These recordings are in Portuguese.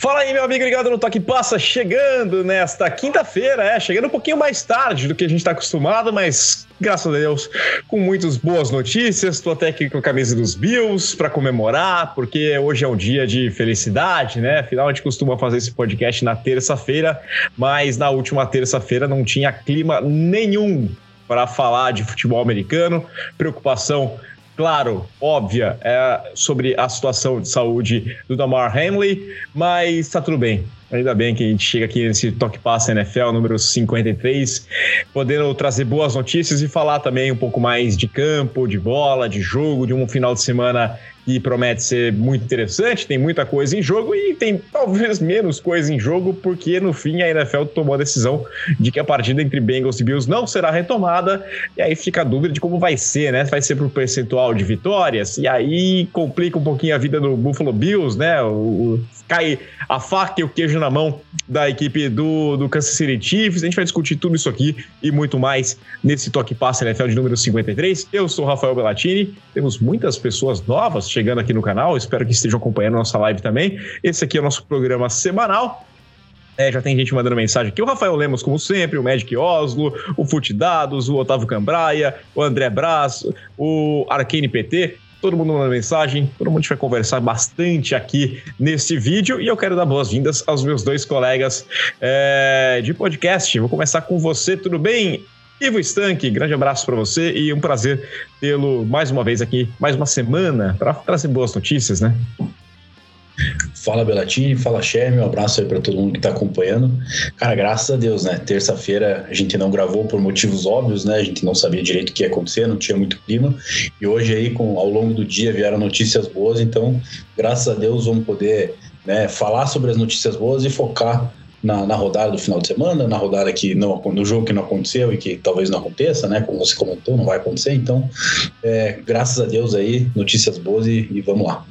Fala aí, meu amigo ligado no Toque Passa, chegando nesta quinta-feira, é, chegando um pouquinho mais tarde do que a gente está acostumado, mas graças a Deus, com muitas boas notícias. Estou até aqui com a camisa dos Bills para comemorar, porque hoje é um dia de felicidade, né? Afinal, a gente costuma fazer esse podcast na terça-feira, mas na última terça-feira não tinha clima nenhum para falar de futebol americano. Preocupação claro, óbvia, é sobre a situação de saúde do Damar Hamley, mas tá tudo bem. Ainda bem que a gente chega aqui nesse Toque Passa NFL número 53, podendo trazer boas notícias e falar também um pouco mais de campo, de bola, de jogo, de um final de semana promete ser muito interessante, tem muita coisa em jogo e tem talvez menos coisa em jogo, porque no fim a NFL tomou a decisão de que a partida entre Bengals e Bills não será retomada, e aí fica a dúvida de como vai ser, né? Vai ser por percentual de vitórias, e aí complica um pouquinho a vida do Buffalo Bills, né? O, o, cai a faca e o queijo na mão da equipe do, do Kansas City Chiefs. A gente vai discutir tudo isso aqui e muito mais nesse Toque Passe NFL de número 53. Eu sou o Rafael Bellatini, temos muitas pessoas novas chegando aqui no canal, espero que estejam acompanhando nossa live também. Esse aqui é o nosso programa semanal. É, já tem gente mandando mensagem aqui. O Rafael Lemos, como sempre, o Magic Oslo, o Fute Dados, o Otávio Cambraia, o André Braz, o Arcane PT. Todo mundo mandando mensagem, todo mundo vai conversar bastante aqui nesse vídeo e eu quero dar boas-vindas aos meus dois colegas é, de podcast. Vou começar com você, tudo bem? Ivo Stank, grande abraço para você e um prazer tê-lo mais uma vez aqui, mais uma semana, para trazer boas notícias, né? Fala Belatini, fala Sherme, um abraço aí para todo mundo que está acompanhando. Cara, graças a Deus, né? Terça-feira a gente não gravou por motivos óbvios, né? A gente não sabia direito o que ia acontecer, não tinha muito clima. E hoje aí, com, ao longo do dia, vieram notícias boas, então, graças a Deus, vamos poder né, falar sobre as notícias boas e focar na, na, rodada do final de semana, na rodada que não no jogo que não aconteceu e que talvez não aconteça, né? Como você comentou, não vai acontecer. Então, é, graças a Deus aí, notícias boas e, e vamos lá.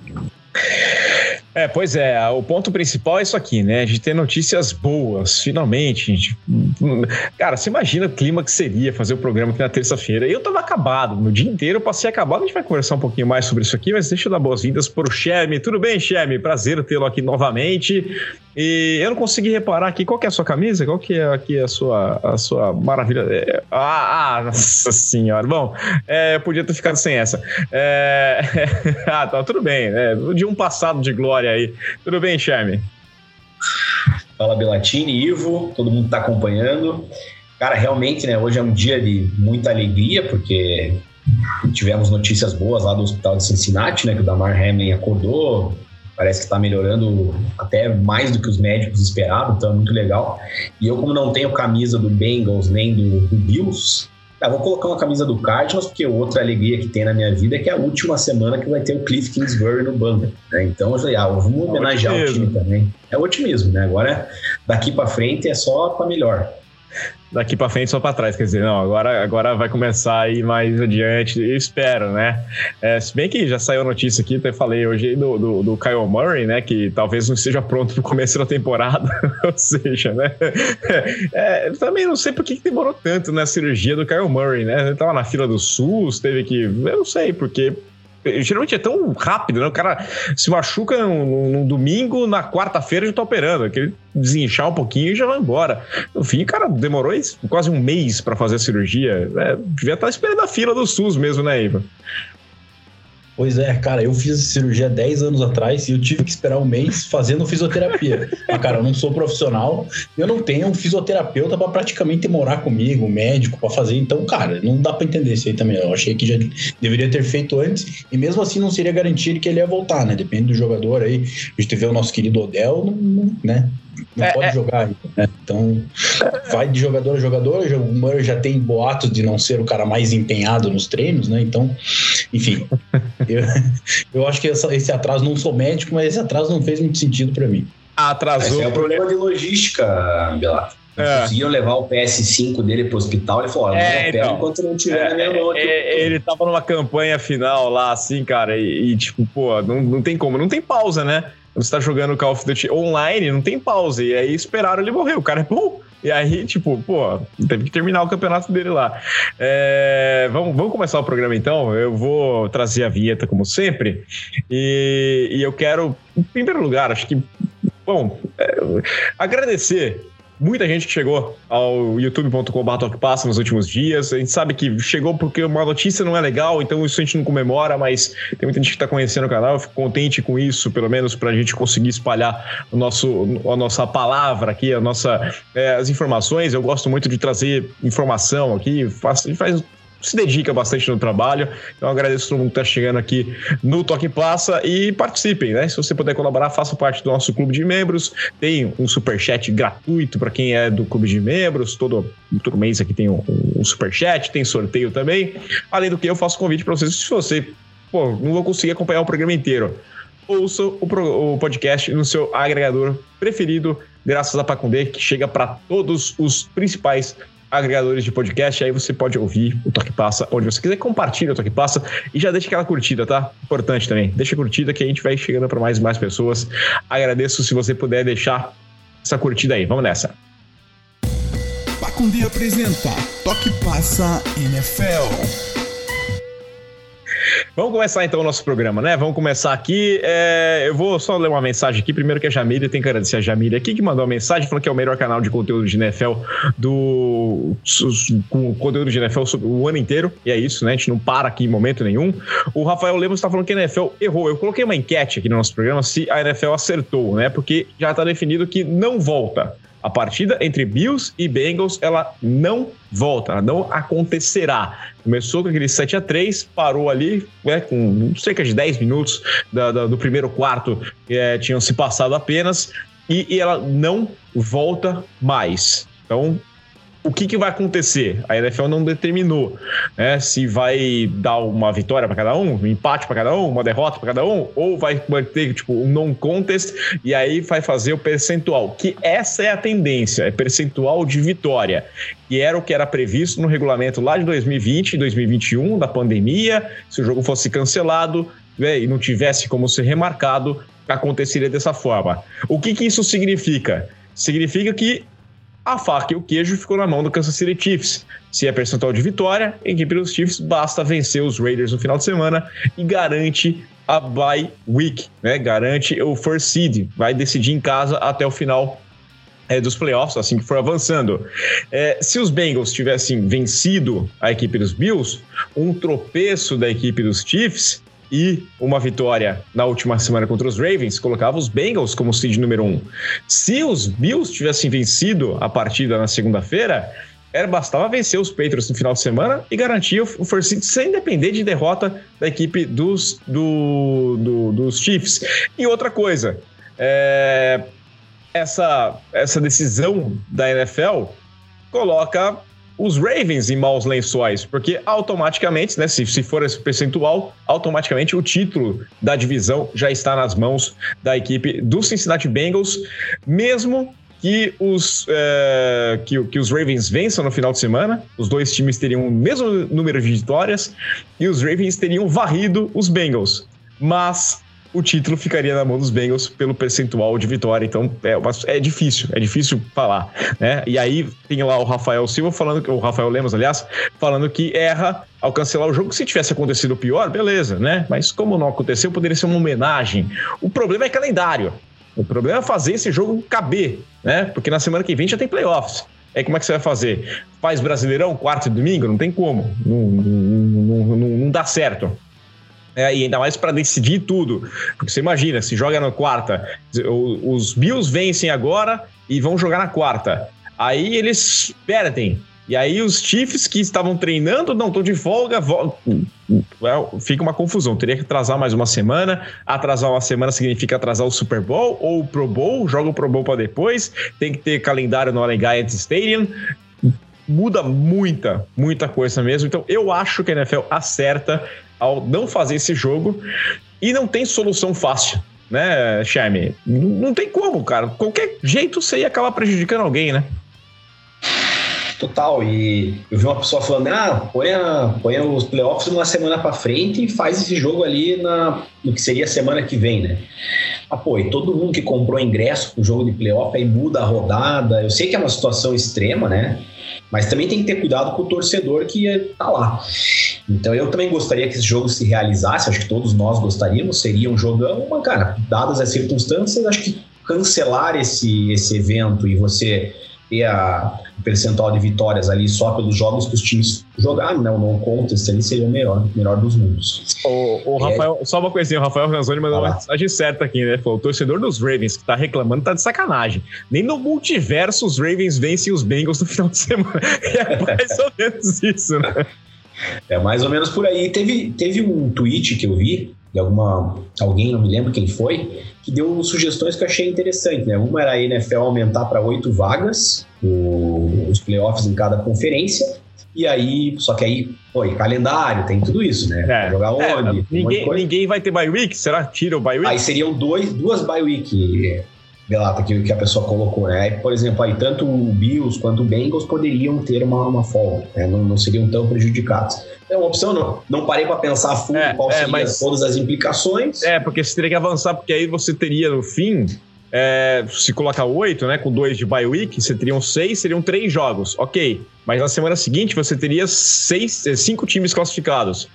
É, pois é, o ponto principal é isso aqui, né? A gente ter notícias boas, finalmente. Gente... Cara, você imagina o clima que seria fazer o programa aqui na terça-feira. Eu tava acabado, no dia inteiro eu passei acabado. A gente vai conversar um pouquinho mais sobre isso aqui, mas deixa eu dar boas-vindas pro Sherme. Tudo bem, Sherme? Prazer tê-lo aqui novamente. E eu não consegui reparar aqui, qual que é a sua camisa? Qual que é aqui a sua, a sua maravilha? É, ah, ah, nossa senhora. Bom, é, eu podia ter ficado sem essa. É... ah, tá, tudo bem, né? De um passado de glória aí. Tudo bem, Charme? Fala, Belatini, Ivo, todo mundo está acompanhando. Cara, realmente, né, hoje é um dia de muita alegria, porque tivemos notícias boas lá do hospital de Cincinnati, né, que o Damar Hamlin acordou, parece que está melhorando até mais do que os médicos esperavam, então é muito legal. E eu, como não tenho camisa do Bengals nem do, do Bills, ah, vou colocar uma camisa do Cardinals, porque outra alegria que tem na minha vida é que é a última semana que vai ter o Cliff Kingsbury no banco. Né? Então eu falei, ah, vamos homenagear é o time também. É otimismo, né? Agora, daqui para frente é só para melhor daqui para frente só para trás, quer dizer, não, agora, agora vai começar aí mais adiante, eu espero, né? É, se bem que já saiu a notícia aqui, até falei hoje do, do, do Kyle Murray, né, que talvez não esteja pronto no começo da temporada, ou seja, né? É, também não sei por que demorou tanto na cirurgia do Kyle Murray, né? Ele tava na fila do SUS, teve que, eu não sei porque Geralmente é tão rápido, né? O cara se machuca num, domingo, na quarta-feira já tá operando. Aquele desinchar um pouquinho e já vai embora. No fim, cara, demorou quase um mês para fazer a cirurgia. É, devia estar esperando a fila do SUS mesmo, né, Iva? Pois é, cara, eu fiz cirurgia 10 anos atrás e eu tive que esperar um mês fazendo fisioterapia. Mas, cara, eu não sou profissional, eu não tenho um fisioterapeuta para praticamente morar comigo, um médico para fazer. Então, cara, não dá para entender isso aí também. Eu achei que já deveria ter feito antes e mesmo assim não seria garantia de que ele ia voltar, né? Depende do jogador aí. A gente vê o nosso querido Odell, né? Não é, pode é. jogar. Né? Então, vai de jogador a jogador. O Murray já tem boatos de não ser o cara mais empenhado nos treinos, né? Então, enfim, eu, eu acho que essa, esse atraso, não sou médico, mas esse atraso não fez muito sentido para mim. Atrasou. Esse é um problema de logística, Belato. É. Conseguiam levar o PS5 dele pro hospital. Ele falou: é, não, então, enquanto não tiver é, na minha mão. É, ele tava numa campanha final lá, assim, cara, e, e tipo, pô, não, não tem como, não tem pausa, né? Você tá jogando Call of Duty online, não tem pausa. E aí esperaram ele morrer. O cara é pum! E aí, tipo, pô, teve que terminar o campeonato dele lá. É, vamos, vamos começar o programa então. Eu vou trazer a vinheta, como sempre. E, e eu quero, em primeiro lugar, acho que bom, é, agradecer muita gente que chegou ao youtube.com.br passa nos últimos dias. A gente sabe que chegou porque uma notícia não é legal, então isso a gente não comemora, mas tem muita gente que está conhecendo o canal. Eu fico contente com isso, pelo menos para a gente conseguir espalhar o nosso, a nossa palavra aqui, a nossa, é, as informações. Eu gosto muito de trazer informação aqui, faz, faz se dedica bastante no trabalho. Então agradeço todo mundo que está chegando aqui no Toque Passa e participem, né? Se você puder colaborar, faça parte do nosso clube de membros. Tem um super chat gratuito para quem é do clube de membros. Todo, todo mês aqui tem um, um super chat, tem sorteio também. Além do que eu faço convite para vocês, se você pô, não vou conseguir acompanhar o programa inteiro. Ouça o, pro, o podcast no seu agregador preferido, graças a Pacundê, que chega para todos os principais agregadores de podcast, aí você pode ouvir o Toque Passa onde você quiser, compartilha o Toque Passa e já deixa aquela curtida, tá? Importante também, deixa a curtida que a gente vai chegando para mais e mais pessoas. Agradeço se você puder deixar essa curtida aí, vamos nessa. Pacundê apresenta Toque Passa NFL. Vamos começar então o nosso programa, né? Vamos começar aqui. É, eu vou só ler uma mensagem aqui. Primeiro que a Jamília, tem que agradecer a Jamília aqui, que mandou uma mensagem falando que é o melhor canal de conteúdo de NFL do. com conteúdo de NFL o ano inteiro. E é isso, né? A gente não para aqui em momento nenhum. O Rafael Lemos está falando que a NFL errou. Eu coloquei uma enquete aqui no nosso programa se a NFL acertou, né? Porque já está definido que não volta. A partida entre Bills e Bengals, ela não volta, ela não acontecerá. Começou com aquele 7 a 3 parou ali, né, com cerca de 10 minutos da, da, do primeiro quarto, é, tinham se passado apenas, e, e ela não volta mais. Então, o que, que vai acontecer? A NFL não determinou né, se vai dar uma vitória para cada um, um empate para cada um, uma derrota para cada um, ou vai ter tipo um non-contest e aí vai fazer o percentual. Que essa é a tendência, é percentual de vitória. E era o que era previsto no regulamento lá de 2020 e 2021, da pandemia. Se o jogo fosse cancelado né, e não tivesse como ser remarcado, aconteceria dessa forma. O que, que isso significa? Significa que a faca e o queijo ficou na mão do Kansas City Chiefs. Se é percentual de vitória, a equipe dos Chiefs basta vencer os Raiders no final de semana e garante a bye week, né? Garante o first seed, vai decidir em casa até o final é, dos playoffs, assim que for avançando. É, se os Bengals tivessem vencido a equipe dos Bills, um tropeço da equipe dos Chiefs e uma vitória na última semana contra os Ravens colocava os Bengals como seed número um. Se os Bills tivessem vencido a partida na segunda-feira, era bastava vencer os Patriots no final de semana e garantir o first seed sem depender de derrota da equipe dos, do, do, dos Chiefs. E outra coisa, é, essa, essa decisão da NFL coloca os Ravens em maus lençóis, porque automaticamente, né, se, se for esse percentual, automaticamente o título da divisão já está nas mãos da equipe do Cincinnati Bengals, mesmo que os, é, que, que, os Ravens vençam no final de semana. Os dois times teriam o mesmo número de vitórias e os Ravens teriam varrido os Bengals. Mas o título ficaria na mão dos Bengals pelo percentual de vitória. Então é, é difícil, é difícil falar, né? E aí tem lá o Rafael Silva falando, o Rafael Lemos, aliás, falando que erra ao cancelar o jogo. Se tivesse acontecido pior, beleza, né? Mas como não aconteceu, poderia ser uma homenagem. O problema é calendário. O problema é fazer esse jogo caber, né? Porque na semana que vem já tem playoffs. Aí como é que você vai fazer? Faz Brasileirão, quarto e domingo? Não tem como. Não, não, não, não dá certo. É, e ainda mais para decidir tudo. Porque você imagina, se joga na quarta, os Bills vencem agora e vão jogar na quarta. Aí eles perdem. E aí os Chiefs que estavam treinando não estão de folga, fica uma confusão. Teria que atrasar mais uma semana. Atrasar uma semana significa atrasar o Super Bowl ou o Pro Bowl, joga o Pro Bowl para depois. Tem que ter calendário no Allegiant Stadium muda muita, muita coisa mesmo. Então eu acho que a NFL acerta ao não fazer esse jogo e não tem solução fácil, né, Charme? Não, tem como, cara. Qualquer jeito você ia acabar prejudicando alguém, né? Total, e eu vi uma pessoa falando, ah, põe, a, põe os playoffs uma semana para frente e faz esse jogo ali na, no que seria a semana que vem, né? Ah, pô, todo mundo que comprou ingresso pro jogo de playoff aí muda a rodada. Eu sei que é uma situação extrema, né? Mas também tem que ter cuidado com o torcedor que tá lá. Então eu também gostaria que esse jogo se realizasse, acho que todos nós gostaríamos, seria um jogão, mas cara, dadas as circunstâncias, acho que cancelar esse, esse evento e você ter a, percentual de vitórias ali só pelos jogos que os times jogaram, né? O no contest ali seria o melhor, melhor dos mundos. O, o é. Rafael, é... só uma coisinha, o Rafael Ranzoni mandou uma mensagem certa aqui, né? Falou: o torcedor dos Ravens que tá reclamando tá de sacanagem. Nem no multiverso os Ravens vencem os Bengals no final de semana. É mais ou menos isso, né? É mais ou menos por aí. Teve, teve um tweet que eu vi de alguma alguém, não me lembro quem foi, que deu sugestões que eu achei interessante, né? Uma era a NFL aumentar para oito vagas o, os playoffs em cada conferência. E aí, só que aí, pô, calendário, tem tudo isso, né? É, jogar é, onde? ninguém, um ninguém vai ter bye week, será? Tira o bye week? Aí seriam dois, duas bye week, Belata, que, que a pessoa colocou, né? Por exemplo, aí tanto o Bills quanto o Bengals poderiam ter uma, uma folga, né? não, não seriam tão prejudicados. É uma opção, não, não parei para pensar a fundo é, qual é, mas, todas as implicações. É, porque você teria que avançar, porque aí você teria no fim, é, se colocar oito, né, com dois de bye week, você teriam seis, seriam três jogos, ok. Mas na semana seguinte você teria seis, é, cinco times classificados.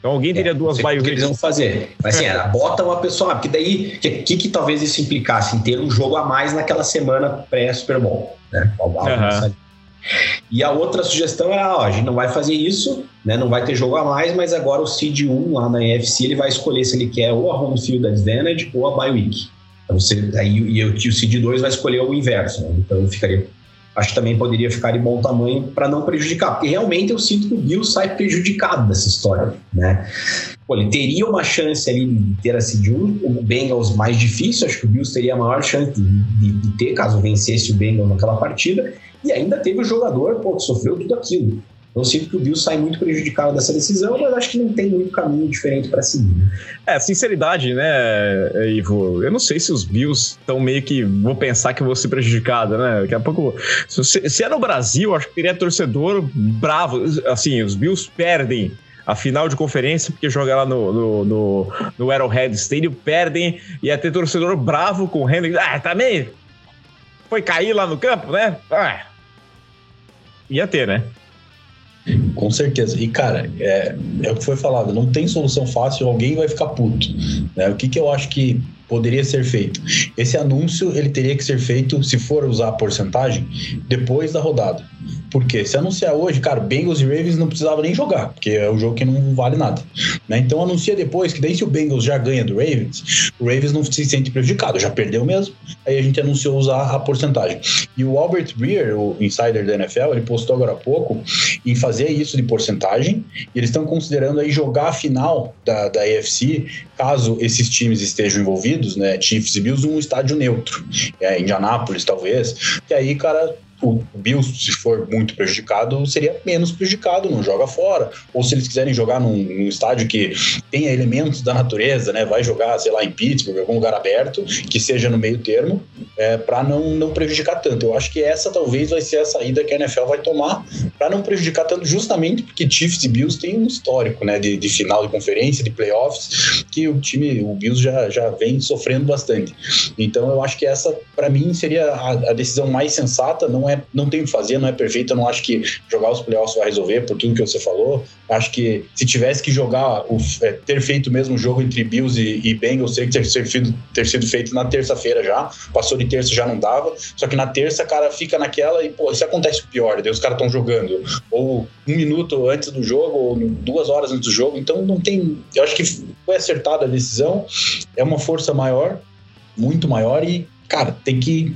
Então alguém teria é, duas bye weeks. eles vão fazer. Mas assim, bota uma pessoa, porque daí, o que, que, que, talvez isso implicasse? Em ter um jogo a mais naquela semana pré-Super Bowl, né? Uhum. E a outra sugestão era, ó, a gente não vai fazer isso, né? Não vai ter jogo a mais, mas agora o seed 1 lá na EFC ele vai escolher se ele quer ou a home field advantage ou a bye week. Então você aí e o seed 2 vai escolher o inverso, né? Então ficaria acho que também poderia ficar de bom tamanho para não prejudicar, porque realmente eu sinto que o Bills sai prejudicado dessa história, né? Pô, ele teria uma chance ali de ter a seed 1, o Bengals mais difícil, acho que o Bills teria a maior chance de, de, de ter caso vencesse o Bengals naquela partida, e ainda teve o jogador pô, que sofreu tudo aquilo. Eu sinto que o Bills sai muito prejudicado dessa decisão, mas acho que não tem muito caminho diferente para seguir. É, sinceridade, né, Ivo? Eu não sei se os Bills estão meio que. Vou pensar que vou ser prejudicado, né? Daqui a pouco. Se, se é no Brasil, acho que teria torcedor bravo. Assim, os Bills perdem a final de conferência, porque jogar lá no, no, no, no Arrowhead Stadium, perdem, ia ter torcedor bravo com o Henry. Ah, também foi cair lá no campo, né? Ah, ia ter, né? Com certeza. E, cara, é, é o que foi falado, não tem solução fácil, alguém vai ficar puto. Né? O que, que eu acho que poderia ser feito? Esse anúncio ele teria que ser feito, se for usar a porcentagem, depois da rodada. Porque se anunciar hoje, cara, Bengals e Ravens não precisava nem jogar, porque é um jogo que não vale nada. Né? Então anuncia depois, que daí se o Bengals já ganha do Ravens, o Ravens não se sente prejudicado, já perdeu mesmo. Aí a gente anunciou usar a porcentagem. E o Albert Breer, o insider da NFL, ele postou agora há pouco em fazer isso de porcentagem. E eles estão considerando aí jogar a final da, da AFC, caso esses times estejam envolvidos, né? Chiefs e Bills, um estádio neutro. É, Indianápolis, talvez. E aí, cara, o Bills, se for muito prejudicado, seria menos prejudicado, não joga fora. Ou se eles quiserem jogar num, num estádio que tenha elementos da natureza, né? Vai jogar, sei lá, em Pittsburgh, algum lugar aberto, que seja no meio termo, é, para não, não prejudicar tanto. Eu acho que essa talvez vai ser a saída que a NFL vai tomar para não prejudicar tanto, justamente porque Chiefs e Bills têm um histórico, né? De, de final de conferência, de playoffs, que o time, o Bills já, já vem sofrendo bastante. Então eu acho que essa, para mim, seria a, a decisão mais sensata, não é é, não tem o que fazer, não é perfeito. Eu não acho que jogar os playoffs vai resolver, por tudo que você falou. Acho que se tivesse que jogar, o, é, ter feito o mesmo jogo entre Bills e, e Bengals, teria que ter, ter, sido, ter sido feito na terça-feira já. Passou de terça já não dava. Só que na terça, cara, fica naquela e, pô, isso acontece o pior, daí os caras estão jogando. Ou um minuto antes do jogo, ou duas horas antes do jogo. Então não tem. Eu acho que foi acertada a decisão. É uma força maior, muito maior, e, cara, tem que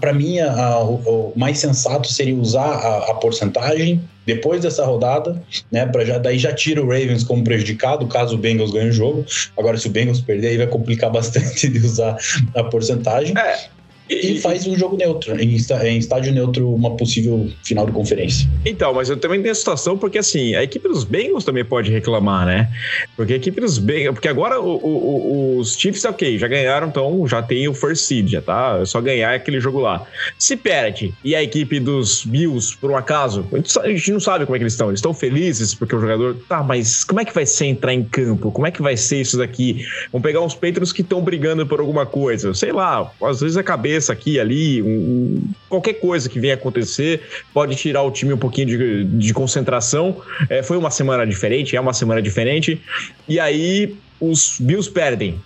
para mim, a, a, o, mais sensato seria usar a, a, porcentagem depois dessa rodada, né? Para já daí já tira o Ravens como prejudicado caso o Bengals ganhe o jogo. Agora, se o Bengals perder, aí vai complicar bastante de usar a porcentagem. É, e faz um jogo neutro, em, estádio neutro, uma possível final de conferência. Então, mas eu também tenho a situação porque, assim, a equipe dos Bengals também pode reclamar, né? Porque a equipe dos Bengals. Porque agora o, o, os Chiefs, ok, já ganharam, então já tem o first seed, já tá? É só ganhar aquele jogo lá. Se perde e a equipe dos Bills, por um acaso, a gente não sabe como é que eles estão. Eles estão felizes porque o jogador. Tá, mas como é que vai ser entrar em campo? Como é que vai ser isso daqui? Vamos pegar uns Patriots que estão brigando por alguma coisa. Sei lá, às vezes a cabeça cabeça aqui, ali, um, qualquer coisa que venha acontecer pode tirar o time um pouquinho de, de concentração. É, foi uma semana diferente, é uma semana diferente. E aí os Bills perdem.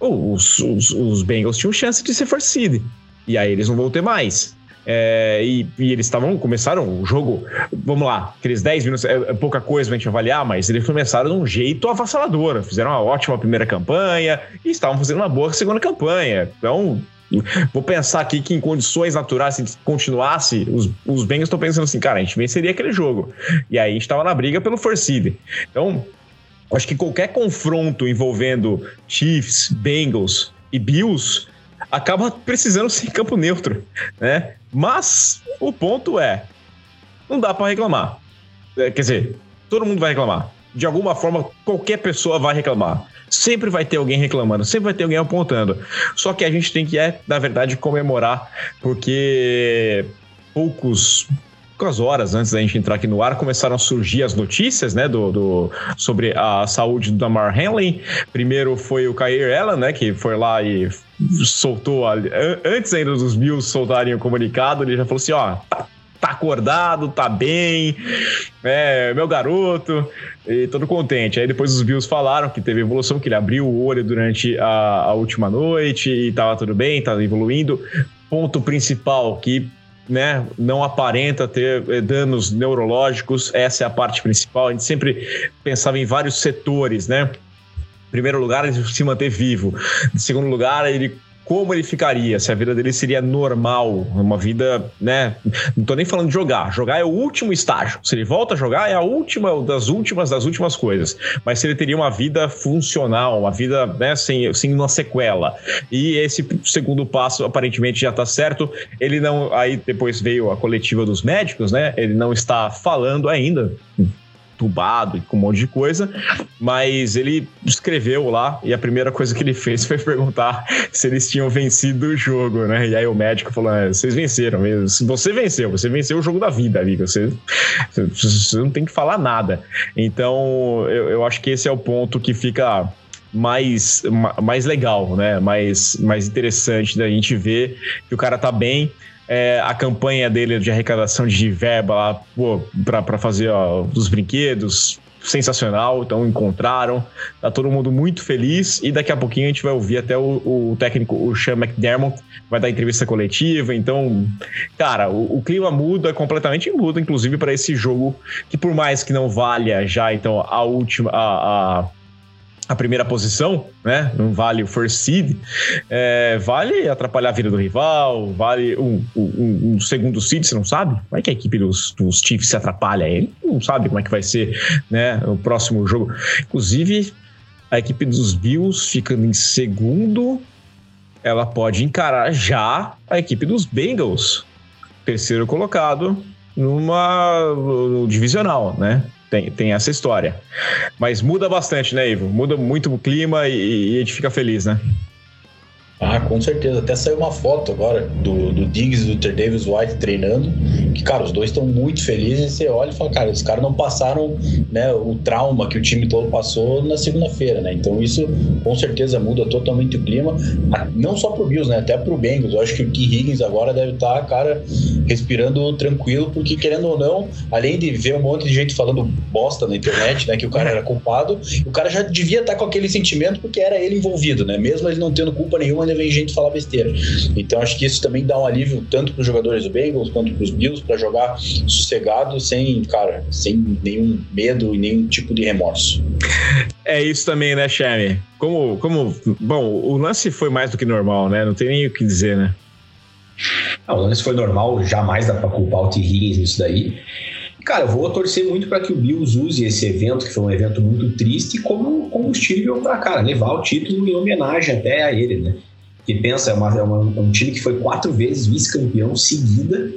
os, os, os Bengals tinham chance de ser first. E aí eles não vão ter mais. É, e, e, eles estavam, começaram o jogo, vamos lá, aqueles 10 minutos, é, é, pouca coisa pra gente avaliar, mas eles começaram de um jeito avassalador, fizeram uma ótima primeira campanha e estavam fazendo uma boa segunda campanha. Então, vou pensar aqui que em condições naturais, se continuasse, os, os Bengals estão pensando assim, cara, a gente venceria aquele jogo. E aí a gente estava na briga pelo first. Então, acho que qualquer confronto envolvendo Chiefs, Bengals e Bills acaba precisando ser campo neutro, né? Mas o ponto é, não dá para reclamar. É, quer dizer, todo mundo vai reclamar. De alguma forma, qualquer pessoa vai reclamar. Sempre vai ter alguém reclamando, sempre vai ter alguém apontando. Só que a gente tem que, é, na verdade, comemorar, porque poucos poucas horas antes da gente entrar aqui no ar, começaram a surgir as notícias, né, do, do sobre a saúde do Damar Hamlin. Primeiro foi o Kair Allen, né, que foi lá e soltou, antes ainda dos Bills soltarem o comunicado, ele já falou assim, ó, tá acordado, tá bem, é, meu garoto, e todo contente. Aí depois os Bills falaram que teve evolução, que ele abriu o olho durante a, a última noite e tava tudo bem, tava evoluindo. Ponto principal, que né, não aparenta ter eh, danos neurológicos, essa é a parte principal. A gente sempre pensava em vários setores, né? Em primeiro lugar, ele se manter vivo. Em segundo lugar, ele como ele ficaria, se a vida dele seria normal, uma vida, né? Não tô nem falando de jogar. Jogar é o último estágio. Se ele volta a jogar, é a última das últimas das últimas coisas. Mas se ele teria uma vida funcional, uma vida, né, sem, sem uma sequela. E esse segundo passo aparentemente já tá certo. Ele não. Aí depois veio a coletiva dos médicos, né? Ele não está falando ainda entubado e com um monte de coisa, mas ele escreveu lá e a primeira coisa que ele fez foi perguntar se eles tinham vencido o jogo, né? E aí o médico falou: ah, vocês venceram, você venceu, você venceu o jogo da vida, amigo, você, você não tem que falar nada. Então eu, eu acho que esse é o ponto que fica mais, mais legal, né? Mais, mais interessante da gente ver que o cara tá bem é, a campanha dele de arrecadação de verba lá, para fazer ó, os brinquedos, sensacional, então encontraram, tá todo mundo muito feliz e daqui a pouquinho a gente vai ouvir até o, o técnico, o Sean McDermott, vai dar entrevista coletiva, então, cara, o, o clima muda completamente muda, inclusive para esse jogo que por mais que não valha já então a última, a, a a primeira posição, né? Não vale o first seed, é, vale atrapalhar a vida do rival, vale um, um, um, segundo seed, você não sabe? Como é que a equipe dos, dos Chiefs se atrapalha? Ele não sabe como é que vai ser, né? O próximo jogo. Inclusive, a equipe dos Bills ficando em segundo, ela pode encarar já a equipe dos Bengals, terceiro colocado, numa no divisional, né? Tem, tem essa história. Mas muda bastante, né, Ivo? Muda muito o clima e, e a gente fica feliz, né? Ah, com certeza. Até saiu uma foto agora do, do Diggs e do Ter Davis White treinando. Que, cara, os dois estão muito felizes. E você olha e fala, cara, os caras não passaram né, o trauma que o time todo passou na segunda-feira, né? Então isso com certeza muda totalmente o clima. Não só pro Bills, né? Até pro Bengals. Eu acho que o Key Higgins agora deve estar, tá, cara, respirando tranquilo, porque querendo ou não, além de ver um monte de gente falando bosta na internet, né? Que o cara era culpado, o cara já devia estar tá com aquele sentimento porque era ele envolvido, né? Mesmo ele não tendo culpa nenhuma ainda vem gente falar besteira. Então acho que isso também dá um alívio tanto para os jogadores do Bengals quanto para os Bills para jogar sossegado, sem, cara, sem nenhum medo e nenhum tipo de remorso. É isso também, né, Chame? Como, como, bom, o lance foi mais do que normal, né? Não tem nem o que dizer, né? Não, o lance foi normal, jamais dá para culpar o T. Higgins nisso daí. Cara, eu vou torcer muito para que o Bills use esse evento, que foi um evento muito triste, como combustível para, cara, levar o título em homenagem até a ele, né? Que pensa, é, uma, é, uma, é um time que foi quatro vezes vice-campeão seguida,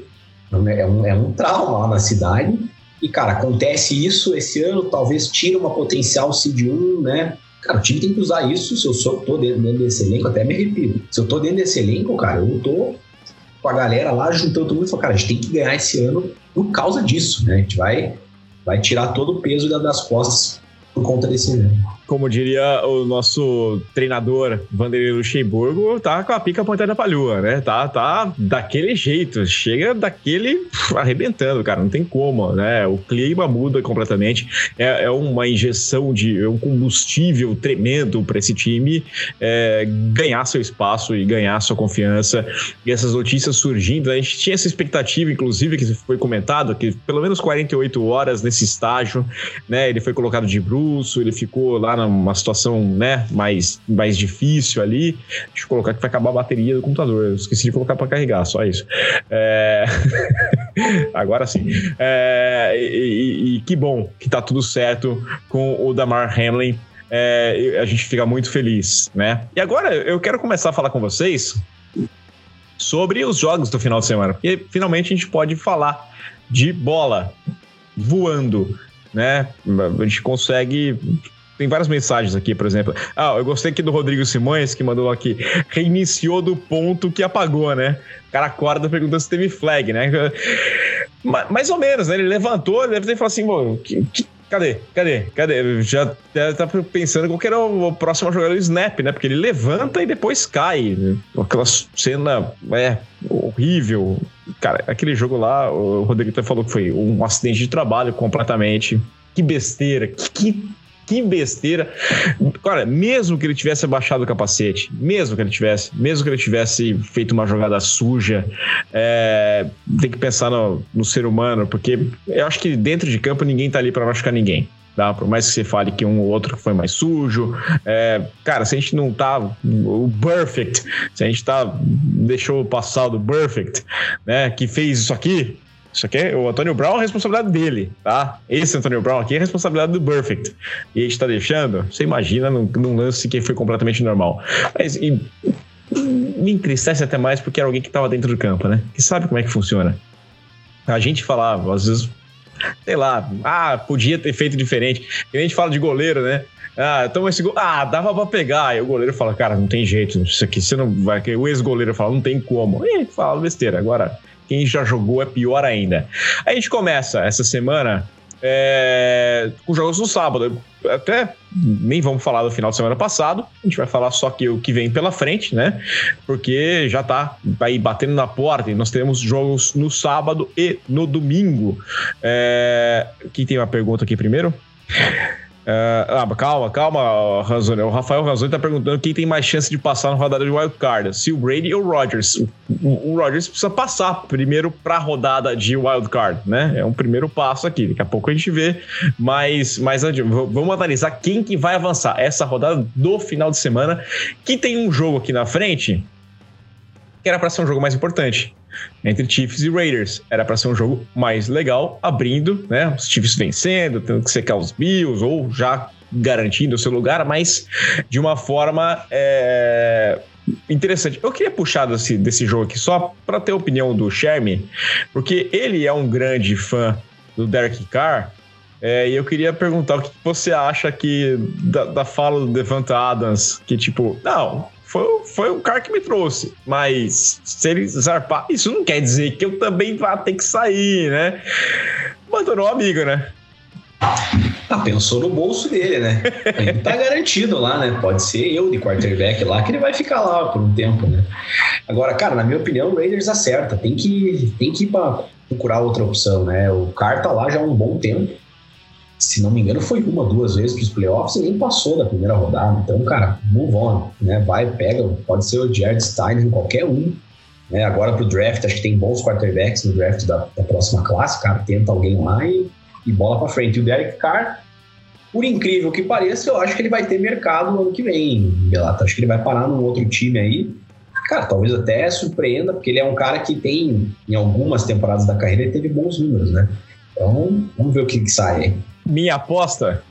é, é um, é um trauma lá na cidade. E, cara, acontece isso esse ano, talvez tira uma potencial seed 1, né? Cara, o time tem que usar isso. Se eu sou, tô dentro, dentro desse elenco, até me arrepio. Se eu tô dentro desse elenco, cara, eu tô com a galera lá juntando todo mundo e falando, cara, a gente tem que ganhar esse ano por causa disso, né? A gente vai, vai tirar todo o peso das costas por conta desse evento. Como diria o nosso treinador Vanderlei Luxemburgo, tá com a pica apontada pra lua, né? Tá, tá daquele jeito, chega daquele pff, arrebentando, cara, não tem como, né? O clima muda completamente, é, é uma injeção de é um combustível tremendo para esse time é, ganhar seu espaço e ganhar sua confiança. E essas notícias surgindo, a gente tinha essa expectativa, inclusive, que foi comentado, que pelo menos 48 horas nesse estágio, né? Ele foi colocado de bruxo, ele ficou lá numa situação, né, mais, mais difícil ali. Deixa eu colocar que vai acabar a bateria do computador. Eu esqueci de colocar para carregar, só isso. É... Agora sim. É... E, e, e, que bom que tá tudo certo com o Damar Hamlin. É... a gente fica muito feliz, né? E agora eu quero começar a falar com vocês sobre os jogos do final de semana, porque finalmente a gente pode falar de bola voando, né? A gente consegue tem várias mensagens aqui, por exemplo. Ah, eu gostei aqui do Rodrigo Simões, que mandou aqui. Reiniciou do ponto que apagou, né? O cara acorda perguntando se teve flag, né? Mais ou menos, né? Ele levantou, deve ter falado assim, que, que, cadê? Cadê? Cadê? Já tá pensando qual que era o próximo jogador do snap, né? Porque ele levanta e depois cai. Aquela cena é horrível. Cara, aquele jogo lá, o Rodrigo até falou que foi um acidente de trabalho completamente. Que besteira, que, que que besteira. Cara, mesmo que ele tivesse abaixado o capacete, mesmo que ele tivesse, mesmo que ele tivesse feito uma jogada suja, é, tem que pensar no, no, ser humano, porque eu acho que dentro de campo ninguém tá ali para machucar ninguém. Tá? Por mais que você fale que um ou outro foi mais sujo. É, cara, se a gente não tá. O Perfect, se a gente tá. Deixou passar do Perfect, né? Que fez isso aqui, isso aqui é o Antônio Brown, a responsabilidade dele, tá? Esse Antônio Brown aqui é a responsabilidade do Perfect. E a gente tá deixando, você imagina num, num lance que foi completamente normal. Mas e, me entristece até mais porque era alguém que tava dentro do campo, né? Que sabe como é que funciona. A gente falava, às vezes, sei lá, ah, podia ter feito diferente. E a gente fala de goleiro, né? Ah, então esse gol. Ah, dava pra pegar. E o goleiro fala, cara, não tem jeito. Isso aqui você não vai. O ex-goleiro fala, não tem como. E fala besteira. Agora, quem já jogou é pior ainda. A gente começa essa semana é, com jogos no sábado. Até nem vamos falar do final de semana passado, a gente vai falar só que o que vem pela frente, né? Porque já tá aí batendo na porta e nós temos jogos no sábado e no domingo. É, quem tem uma pergunta aqui primeiro? Uh, ah, calma, calma, Ranzoni. O Rafael Ranzoni tá perguntando quem tem mais chance de passar na rodada de wildcard, se o Brady ou o Rodgers. O, o Rodgers precisa passar primeiro pra rodada de wildcard, né? É um primeiro passo aqui. Daqui a pouco a gente vê mais adiante. Vamos analisar quem que vai avançar essa rodada do final de semana, que tem um jogo aqui na frente que era para ser um jogo mais importante entre Chiefs e Raiders. Era para ser um jogo mais legal, abrindo, né? Os Chiefs vencendo, tendo que secar os Bills ou já garantindo o seu lugar, mas de uma forma é, interessante. Eu queria puxar desse, desse jogo aqui só para ter a opinião do Shermy, porque ele é um grande fã do Derek Carr. É, e eu queria perguntar o que você acha que da, da fala do Devante Adams, que tipo, não, foi, foi o cara que me trouxe. Mas se ele zarpar, isso não quer dizer que eu também vá ter que sair, né? Abandonou o amigo, né? Ah, pensou no bolso dele, né? Ele tá garantido lá, né? Pode ser eu de quarterback lá, que ele vai ficar lá por um tempo, né? Agora, cara, na minha opinião, o Raiders acerta. Tem que, tem que ir pra procurar outra opção, né? O Carr tá lá já há um bom tempo se não me engano, foi uma, duas vezes para os playoffs e nem passou da primeira rodada. Então, cara, move on, né? Vai, pega, pode ser o Jared Stein, qualquer um. Né? Agora pro draft, acho que tem bons quarterbacks no draft da, da próxima classe, cara, tenta alguém lá e, e bola para frente. E o Derek Carr, por incrível que pareça, eu acho que ele vai ter mercado no ano que vem, Belata. Acho que ele vai parar num outro time aí. Cara, talvez até surpreenda, porque ele é um cara que tem, em algumas temporadas da carreira, ele teve bons números, né? Então, vamos ver o que, que sai aí. Minha aposta: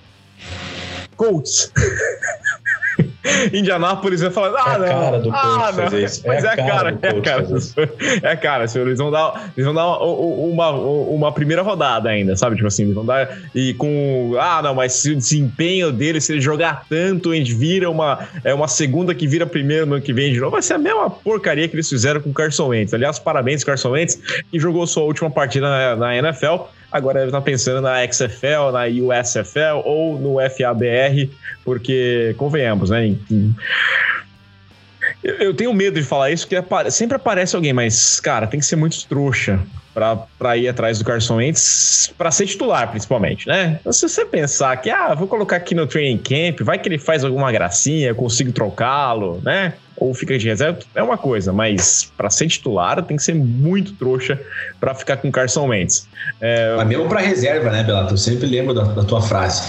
Colts. Indianápolis vai falar, ah, é não. Cara do ah, não. Isso. Mas é, é a cara, é a cara. É a cara, senhor. Eles vão dar, eles vão dar uma, uma, uma, primeira rodada ainda, sabe? Tipo assim, eles vão dar. E com. Ah, não, mas se o desempenho dele, se ele jogar tanto, a gente vira uma, é uma segunda que vira primeiro no ano que vem de novo, vai ser a mesma porcaria que eles fizeram com o Carson Wentz. Aliás, parabéns, Carson Wentz, que jogou sua última partida na, na NFL agora deve estar pensando na XFL, na USFL ou no FABR, porque, convenhamos, né? Eu tenho medo de falar isso, porque sempre aparece alguém, mas, cara, tem que ser muito trouxa para ir atrás do Carson Wentz, para ser titular, principalmente, né? Então, se você pensar que, ah, vou colocar aqui no training camp, vai que ele faz alguma gracinha, eu consigo trocá-lo, né? Ou fica de reserva, é uma coisa, mas para ser titular tem que ser muito trouxa para ficar com o Carson Wentz. É... Mas mesmo para reserva, né, Belato? Eu sempre lembro da, da tua frase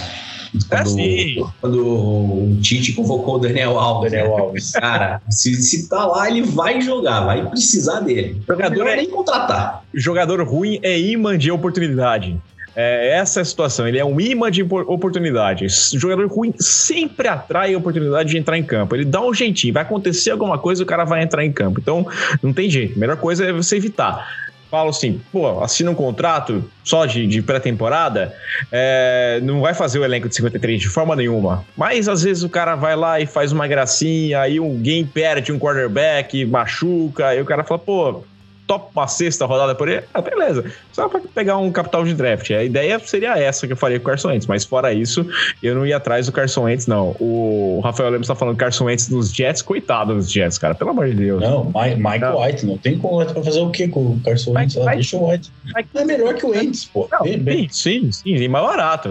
quando, é quando o Tite convocou o Daniel Alves. Daniel né? Alves. Cara, se, se tá lá, ele vai jogar, vai precisar dele. Jogador é nem contratar. Jogador ruim é imã de oportunidade. É essa é a situação. Ele é um imã de oportunidade. O jogador ruim sempre atrai a oportunidade de entrar em campo. Ele dá um jeitinho. Vai acontecer alguma coisa, o cara vai entrar em campo. Então, não tem jeito. A melhor coisa é você evitar falo assim, pô, assina um contrato só de, de pré-temporada, é, não vai fazer o elenco de 53 de forma nenhuma. Mas às vezes o cara vai lá e faz uma gracinha, aí alguém perde um quarterback, machuca, aí o cara fala, pô, top uma sexta rodada por ele, ah, beleza. Só para pegar um capital de draft. A ideia seria essa que eu faria com o Carson Wentz, mas fora isso, eu não ia atrás do Carson Wentz, não. O Rafael Lemos tá falando Carson Wentz nos Jets, coitado dos Jets, cara, pelo amor de Deus. Não, Michael não. White, não tem como pra fazer o que com o Carson Wentz? Mike, deixa o White. Mike, é melhor que o Wentz, pô. Não, bem, bem. Sim, sim, sim, mais barato.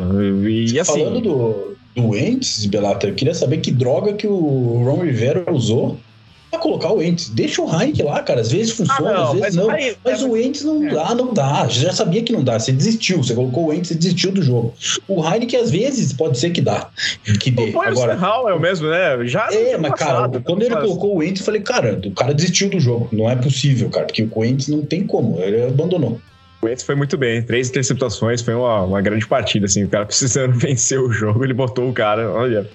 E, assim... Falando do, do Wentz, Belata, eu queria saber que droga que o Ron Rivera usou pra colocar o Entes. Deixa o Heineken lá, cara. Às vezes funciona, ah, não, às vezes mas não. Aí, mas é, o Entes não é. dá, não dá. Você já sabia que não dá. Você desistiu. Você colocou o Entes e desistiu do jogo. O Heineken, às vezes, pode ser que dá. Que dê. Agora, o é o mesmo, né? Já é, mas, passado, cara, quando ele colocou o Entes, eu falei, cara, o cara desistiu do jogo. Não é possível, cara. Porque o Entes não tem como. Ele abandonou. Wentz foi muito bem, três interceptações, foi uma, uma grande partida, assim, o cara precisando vencer o jogo, ele botou o cara, olha,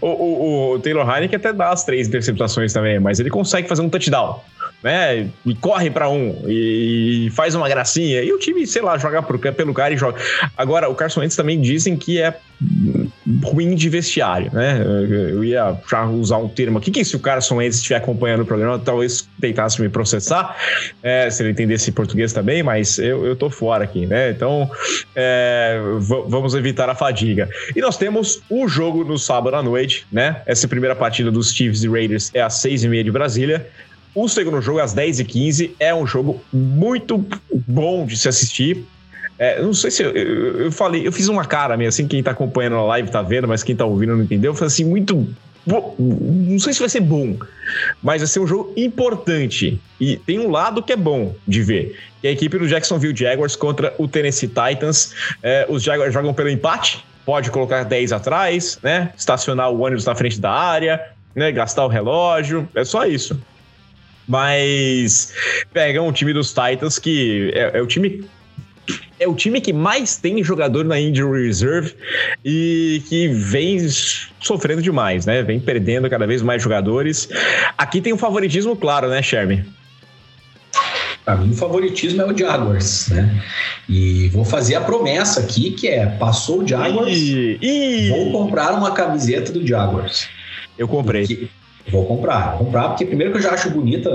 o, o, o Taylor Heineken até dá as três interceptações também, mas ele consegue fazer um touchdown, né, e corre para um, e faz uma gracinha, e o time, sei lá, joga pelo cara e joga. Agora, o Carson Wentz também dizem que é ruim de vestiário, né? Eu ia já usar um termo aqui que se o Carson Wentz estiver acompanhando o programa, talvez tentasse me processar, é, se ele entendesse português também, mas eu, eu tô fora aqui, né? Então, é, vamos evitar a fadiga. E nós temos o jogo no sábado à noite, né? Essa primeira partida dos Chiefs e Raiders é às seis e meia de Brasília. O segundo jogo, às 10h15, é um jogo muito bom de se assistir. É, não sei se eu, eu, eu, falei, eu fiz uma cara meio assim, quem tá acompanhando a live tá vendo, mas quem tá ouvindo não entendeu. Eu falei assim, muito. Não sei se vai ser bom, mas vai ser um jogo importante. E tem um lado que é bom de ver, que é a equipe do Jacksonville Jaguars contra o Tennessee Titans. É, os Jaguars jogam pelo empate, pode colocar 10 atrás, né? Estacionar o ônibus na frente da área, né? Gastar o relógio, é só isso. Mas pega um time dos Titans que é, é o time é o time que mais tem jogador na injury reserve e que vem sofrendo demais, né? Vem perdendo cada vez mais jogadores. Aqui tem um favoritismo claro, né, Sherman? Para mim, o favoritismo é o Jaguars, né? E vou fazer a promessa aqui que é: passou o Jaguars, e... E... vou comprar uma camiseta do Jaguars. Eu comprei. Porque Vou comprar, vou comprar, porque primeiro que eu já acho bonita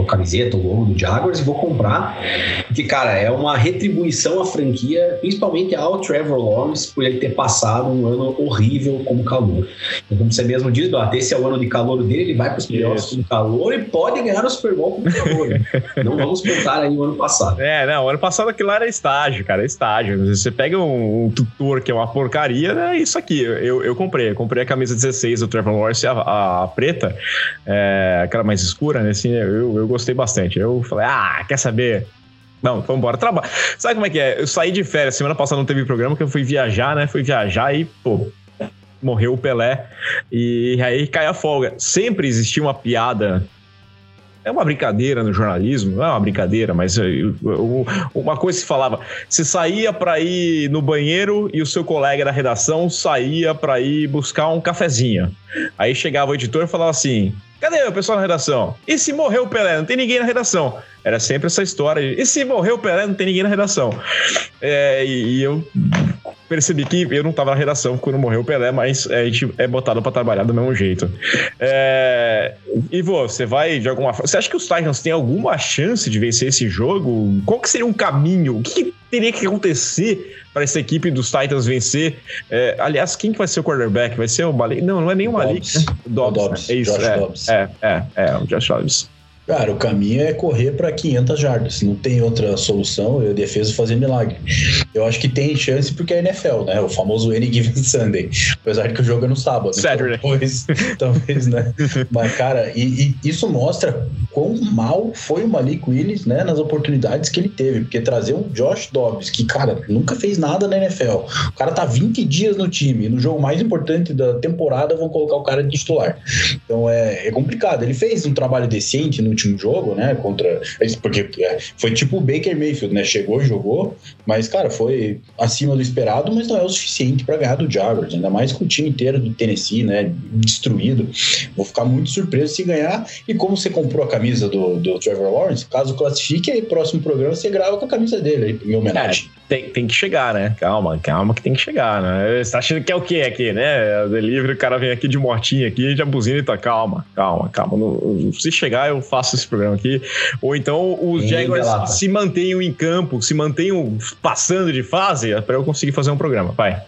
a camiseta, o logo do Jaguars, e vou comprar, porque, cara, é uma retribuição à franquia, principalmente ao Trevor Lawrence, por ele ter passado um ano horrível como calor. Então, como você mesmo diz, esse é o ano de calor dele, ele vai para os playoffs com calor e pode ganhar o Super Bowl com calor. não vamos contar aí o ano passado. É, não, o ano passado aquilo lá era estágio, cara, é estágio. Você pega um, um tutor que é uma porcaria, é isso aqui. Eu, eu comprei, eu comprei a camisa 16 do Trevor Lawrence, a, a preta, é, aquela mais escura, né? Assim, eu, eu gostei bastante. Eu falei, ah, quer saber? Não, vamos embora. Traba... Sabe como é que é? Eu saí de férias, semana passada não teve programa, que eu fui viajar, né? Fui viajar e, pô, morreu o Pelé. E aí cai a folga. Sempre existia uma piada é uma brincadeira no jornalismo, não é uma brincadeira, mas eh, uma coisa se falava: você saía para ir no banheiro e o seu colega da redação saía para ir buscar um cafezinho. Aí chegava o editor e falava assim: cadê o pessoal na redação? E se morreu o Pelé? Não tem ninguém na redação. Era sempre essa história: e se morreu o Pelé? Não tem ninguém na redação. É, e, e eu percebi que eu não tava na redação quando morreu o Pelé, mas a gente é botado para trabalhar do mesmo jeito. É... Ivo, você vai de alguma forma. Você acha que os Titans têm alguma chance de vencer esse jogo? Qual que seria um caminho? O que teria que acontecer para essa equipe dos Titans vencer? É... aliás, quem que vai ser o quarterback? Vai ser o Malik? Não, não é nem o Malik. Dobbs. Né? Dobbs, Dobbs, né? É isso. Josh é, Dobbs. é, é, é, o Josh Dobbs. Cara, o caminho é correr para 500 jardas. Não tem outra solução. E a defesa fazer milagre. Eu acho que tem chance porque é NFL, né? O famoso Any Given Sunday. Apesar de que o jogo é no sábado. então Saturday. Talvez, talvez, né? Mas, cara, e, e isso mostra quão mal foi o Malik Willis, né? Nas oportunidades que ele teve. Porque trazer um Josh Dobbs, que, cara, nunca fez nada na NFL. O cara tá 20 dias no time. No jogo mais importante da temporada vão colocar o cara de titular. Então é, é complicado. Ele fez um trabalho decente no último jogo, né? Contra. Porque é, foi tipo o Baker Mayfield, né? Chegou, jogou, mas, cara, foi acima do esperado, mas não é o suficiente para ganhar do Jaguars, ainda mais com o time inteiro do Tennessee, né? Destruído. Vou ficar muito surpreso se ganhar. E como você comprou a camisa do, do Trevor Lawrence, caso classifique, aí próximo programa você grava com a camisa dele aí, em homenagem. Tem, tem que chegar, né? Calma, calma que tem que chegar, né? Você tá achando que é o quê aqui, né? Delivery, o cara vem aqui de mortinho aqui, já buzina e tá, calma, calma, calma. Não- se chegar, eu faço esse programa aqui. Ou então os Jaguars se mantenham em campo, se mantenham passando de fase, para eu conseguir fazer um programa. Vai.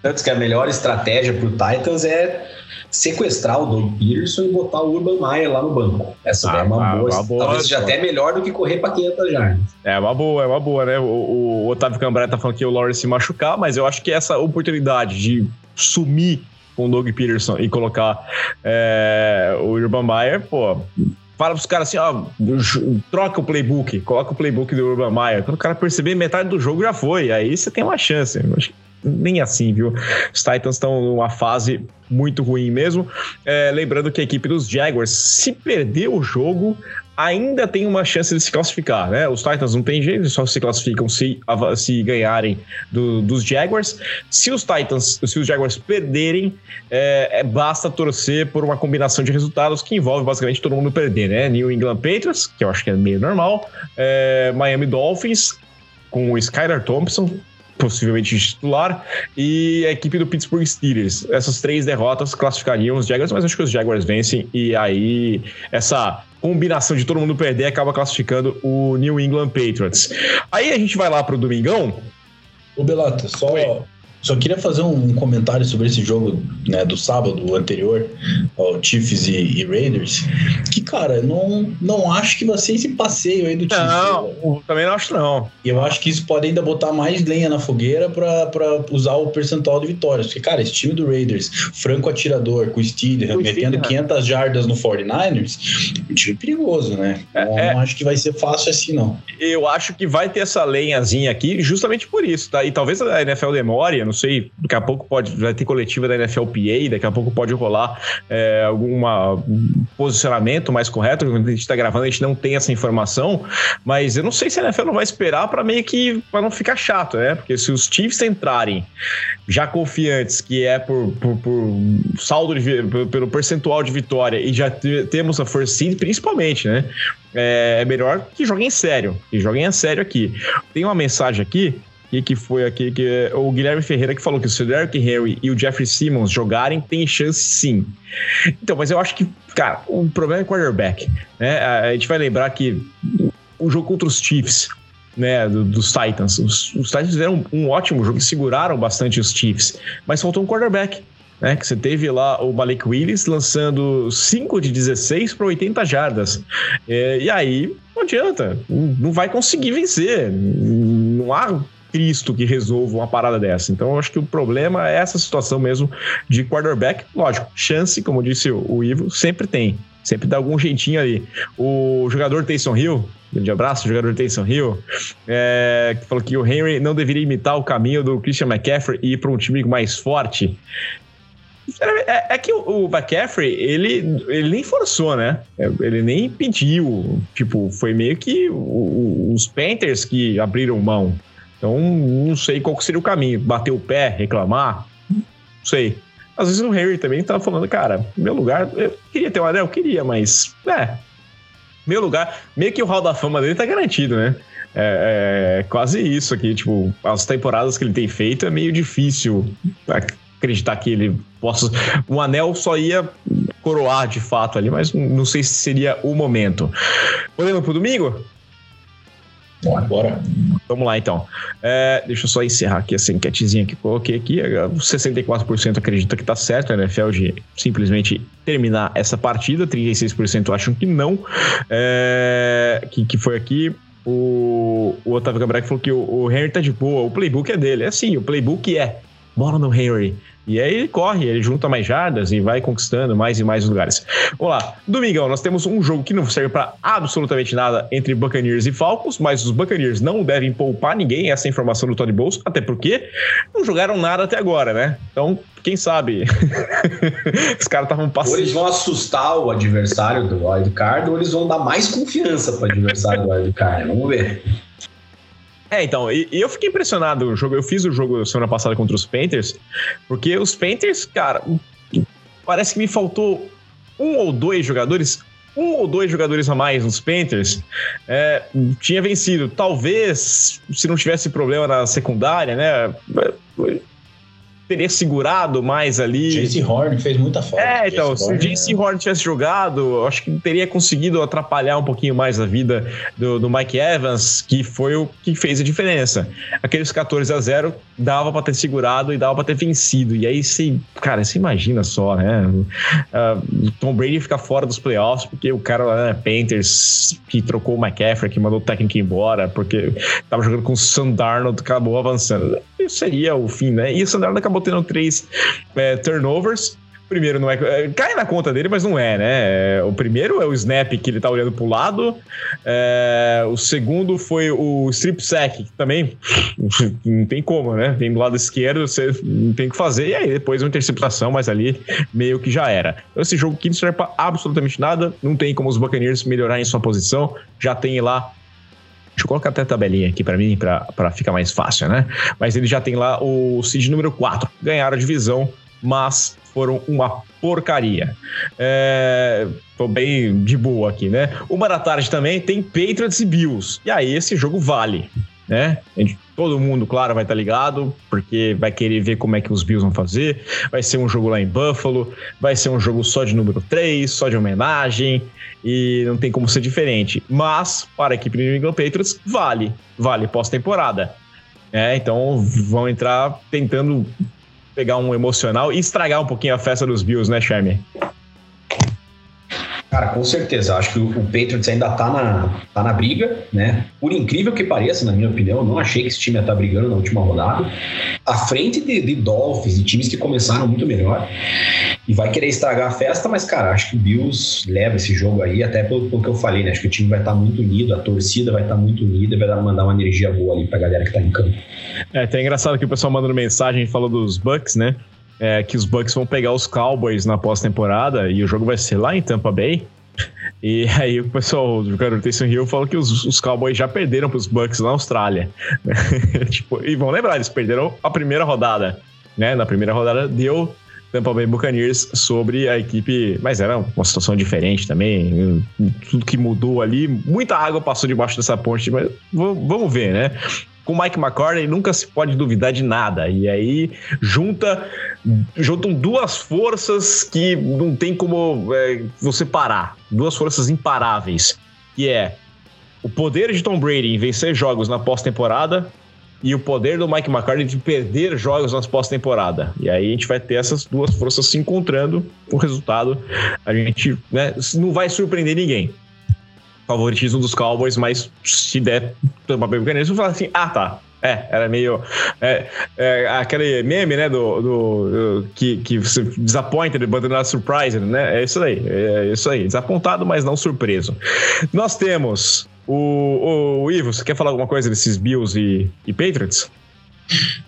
Tanto que a melhor estratégia pro Titans é sequestrar o Doug Peterson e botar o Urban Meyer lá no banco. Essa Ah, é uma uma- boa. uma boa talvez seja até melhor do que correr para 500 jardas. É uma boa, é uma boa, né? O, o Otávio Cambré tá falando que o Lawrence se machucar, mas eu acho que essa oportunidade de sumir com o Doug Peterson e colocar é, o Urban Meyer, pô. Fala pros caras assim, ó, troca o playbook, coloca o playbook do Urban Meyer. Quando o cara perceber, metade do jogo já foi. Aí você tem uma chance. Eu acho que nem assim, viu? Os Titans estão numa fase muito ruim mesmo. É, lembrando que a equipe dos Jaguars, se perder o jogo, ainda tem uma chance de se classificar, né? Os Titans não tem jeito, só se classificam se, se ganharem do- dos Jaguars. Se os Titans, se os Jaguars perderem, é, é- basta torcer por uma combinação de resultados que envolve basicamente todo mundo perder, né? New England Patriots, que eu acho que é meio normal, é, Miami Dolphins, com o Skylar Thompson, possivelmente titular, e a equipe do Pittsburgh Steelers. Essas três derrotas classificariam os Jaguars, mas acho que os Jaguars vencem e aí essa combinação de todo mundo perder acaba classificando o New England Patriots. Aí a gente vai lá pro domingão. Ô, Belata, só, Oi. Só queria fazer um comentário sobre esse jogo né, do sábado anterior, ao Chiefs e, e Raiders. Que, cara, eu não, não acho que vai ser esse passeio aí do Chiefs. Não, também não acho não. E eu acho que isso pode ainda botar mais lenha na fogueira pra, pra usar o percentual de vitórias. Porque, cara, esse time do Raiders, franco atirador, com o metendo Steedham. 500 jardas no 49ers, é um time perigoso, né? Não, É, é. não acho que vai ser fácil assim, não. Eu acho que vai ter essa lenhazinha aqui justamente por isso, tá? E talvez a NFL demore, eu não sei, daqui a pouco pode, vai ter coletiva da NFLPA, daqui a pouco pode rolar é, alguma um posicionamento mais correto, a gente tá gravando a gente não tem essa informação, mas eu não sei se a NFL não vai esperar para meio que, para não ficar chato, né? Porque se os Chiefs entrarem já confiantes, que é por, por, por saldo, de, pelo percentual de vitória, e já te- temos a seed, principalmente, né? É, é melhor que joguem sério, que joguem a sério aqui. Tem uma mensagem aqui, que foi aqui, que é o Guilherme Ferreira que falou que se o Derrick Henry e o Jeffrey Simmons jogarem, tem chance sim. Então, mas eu acho que, cara, o problema é quarterback, né? A gente vai lembrar que o jogo contra os Chiefs, né, do- dos Titans, os, os Titans fizeram um, um ótimo jogo seguraram bastante os Chiefs, mas faltou um quarterback. Né, que você teve lá o Malik Willis lançando 5 de 16 para 80 jardas. É, e aí não adianta, não vai conseguir vencer. Não há Cristo que resolva uma parada dessa. Então eu acho que o problema é essa situação mesmo de quarterback. Lógico, chance, como disse o, Ivo, sempre tem. Sempre dá algum jeitinho ali. O jogador Taysom Hill, grande abraço, jogador Taysom Hill, é, que falou que o Henry não deveria imitar o caminho do Christian McCaffrey e ir para um time mais forte. É, é que o, McCaffrey, ele, ele nem forçou, né? É, Ele nem pediu. Tipo, foi meio que os Panthers que abriram mão. Então, não sei qual seria o caminho. Bater o pé, reclamar? Não sei. Às vezes o Harry também tava falando, cara, meu lugar, eu queria ter um anel, queria, mas, é. Meu lugar, meio que o hall da fama dele tá garantido, né? É, é quase isso aqui, tipo, as temporadas que ele tem feito é meio difícil acreditar que ele possa. Um anel só ia coroar de fato ali, mas não sei se seria o momento. Podemos pro domingo? Bora, bora. Vamos lá então. É, deixa eu só encerrar aqui essa enquetezinha que coloquei aqui. 64% acredita que tá certo a NFL de simplesmente terminar essa partida, 36% acham que não. É, que, que foi aqui. O, o Otávio Gabriel falou que o, o Henry tá de boa, o playbook é dele. É assim, o playbook é bola no Henry. E aí ele corre, ele junta mais jardas e vai conquistando mais e mais lugares. Vamos lá. Domingão, nós temos um jogo que não serve para absolutamente nada entre Buccaneers e Falcons, mas os Buccaneers não devem poupar ninguém, essa é informação do Todd Bowles, até porque não jogaram nada até agora, né? Então, quem sabe? os caras estavam passando. Ou eles vão assustar o adversário do Wild Card, ou eles vão dar mais confiança para o adversário do Wild Card. Vamos ver. É, então, e, e, eu fiquei impressionado. O jogo, eu fiz o jogo semana passada contra os Panthers, porque os Panthers, cara, parece que me faltou um ou dois jogadores, um ou dois jogadores a mais nos Panthers, é, tinha vencido. Talvez, se não tivesse problema na secundária, né? Teria segurado mais ali. Jace Horn fez muita falta. É, então, se o Jace Horn tivesse jogado, acho que teria conseguido atrapalhar um pouquinho mais a vida do, do Mike Evans, que foi o que fez a diferença. Aqueles 14 a 0 dava para ter segurado e dava para ter vencido. E aí você, cara, você imagina só, né? Uh, Tom Brady ficar fora dos playoffs porque o cara lá, né, Panthers, que trocou o McCaffrey, que mandou o técnico embora, porque tava jogando com o Sam Darnold, acabou avançando. Isso seria o fim, né? E o Sam Darnold acabou tendo três é, turnovers primeiro não é, é. Cai na conta dele, mas não é, né? É, o primeiro é o snap que ele tá olhando pro lado. É, o segundo foi o strip sack, que também não tem como, né? Vem do lado esquerdo, você não tem o que fazer. E aí depois uma interceptação, mas ali meio que já era. Então, esse jogo aqui não serve pra absolutamente nada. Não tem como os Buccaneers melhorarem sua posição. Já tem lá Deixa eu colocar até a tabelinha aqui para mim, para ficar mais fácil, né? Mas ele já tem lá o seed número 4. Ganharam a divisão, mas foram uma porcaria. É, tô bem de boa aqui, né? Uma da tarde também tem Patriots e Bills. E aí esse jogo vale, né? Todo mundo, claro, vai estar tá ligado, porque vai querer ver como é que os Bills vão fazer. Vai ser um jogo lá em Buffalo, vai ser um jogo só de número 3, só de homenagem, e não tem como ser diferente. Mas, para a equipe do New England Patriots, vale, vale pós-temporada. É, então vão entrar tentando pegar um emocional e estragar um pouquinho a festa dos Bills, né, Charme? Cara, com certeza. Acho que o, Patriots ainda tá na, tá na briga, né? Por incrível que pareça, na minha opinião, não achei que esse time ia estar tá brigando na última rodada. À frente de, de Dolphins, de times que começaram muito melhor. E vai querer estragar a festa, mas, cara, acho que o Bills leva esse jogo aí, até pelo, pelo que eu falei, né? Acho que o time vai estar tá muito unido, a torcida vai estar tá muito unida, vai mandar uma energia boa ali pra galera que tá em campo. É, até engraçado que o pessoal mandando mensagem falou dos Bucks, né? É, que os Bucks vão pegar os Cowboys na pós-temporada e o jogo vai ser lá em Tampa Bay. E aí o pessoal do Taysom Hill falou que os, os Cowboys já perderam para os Bucks na Austrália. tipo, e vão lembrar, eles perderam a primeira rodada. Né? Na primeira rodada deu Tampa Bay Buccaneers sobre a equipe, mas era uma situação diferente também, tudo que mudou ali, muita água passou debaixo dessa ponte, mas vamos ver, né? Com Mike McCartney nunca se pode duvidar de nada. E aí junta juntam duas forças que não tem como é, você parar. Duas forças imparáveis. Que é o poder de Tom Brady em vencer jogos na pós-temporada e o poder do Mike McCartney de perder jogos nas pós-temporada. E aí a gente vai ter essas duas forças se encontrando. O resultado, a gente né, não vai surpreender ninguém favoritismo dos Cowboys, mas se der Tampa Bay Buccaneers, eu falo assim, ah, tá. É, era meio. É, é, aquele meme, né? Do, do, do que, que você disappointed, but not surprised, né? É isso aí. É isso aí. Desapontado, mas não surpreso. Nós temos o, o Ivo, você quer falar alguma coisa desses Bills e, e Patriots?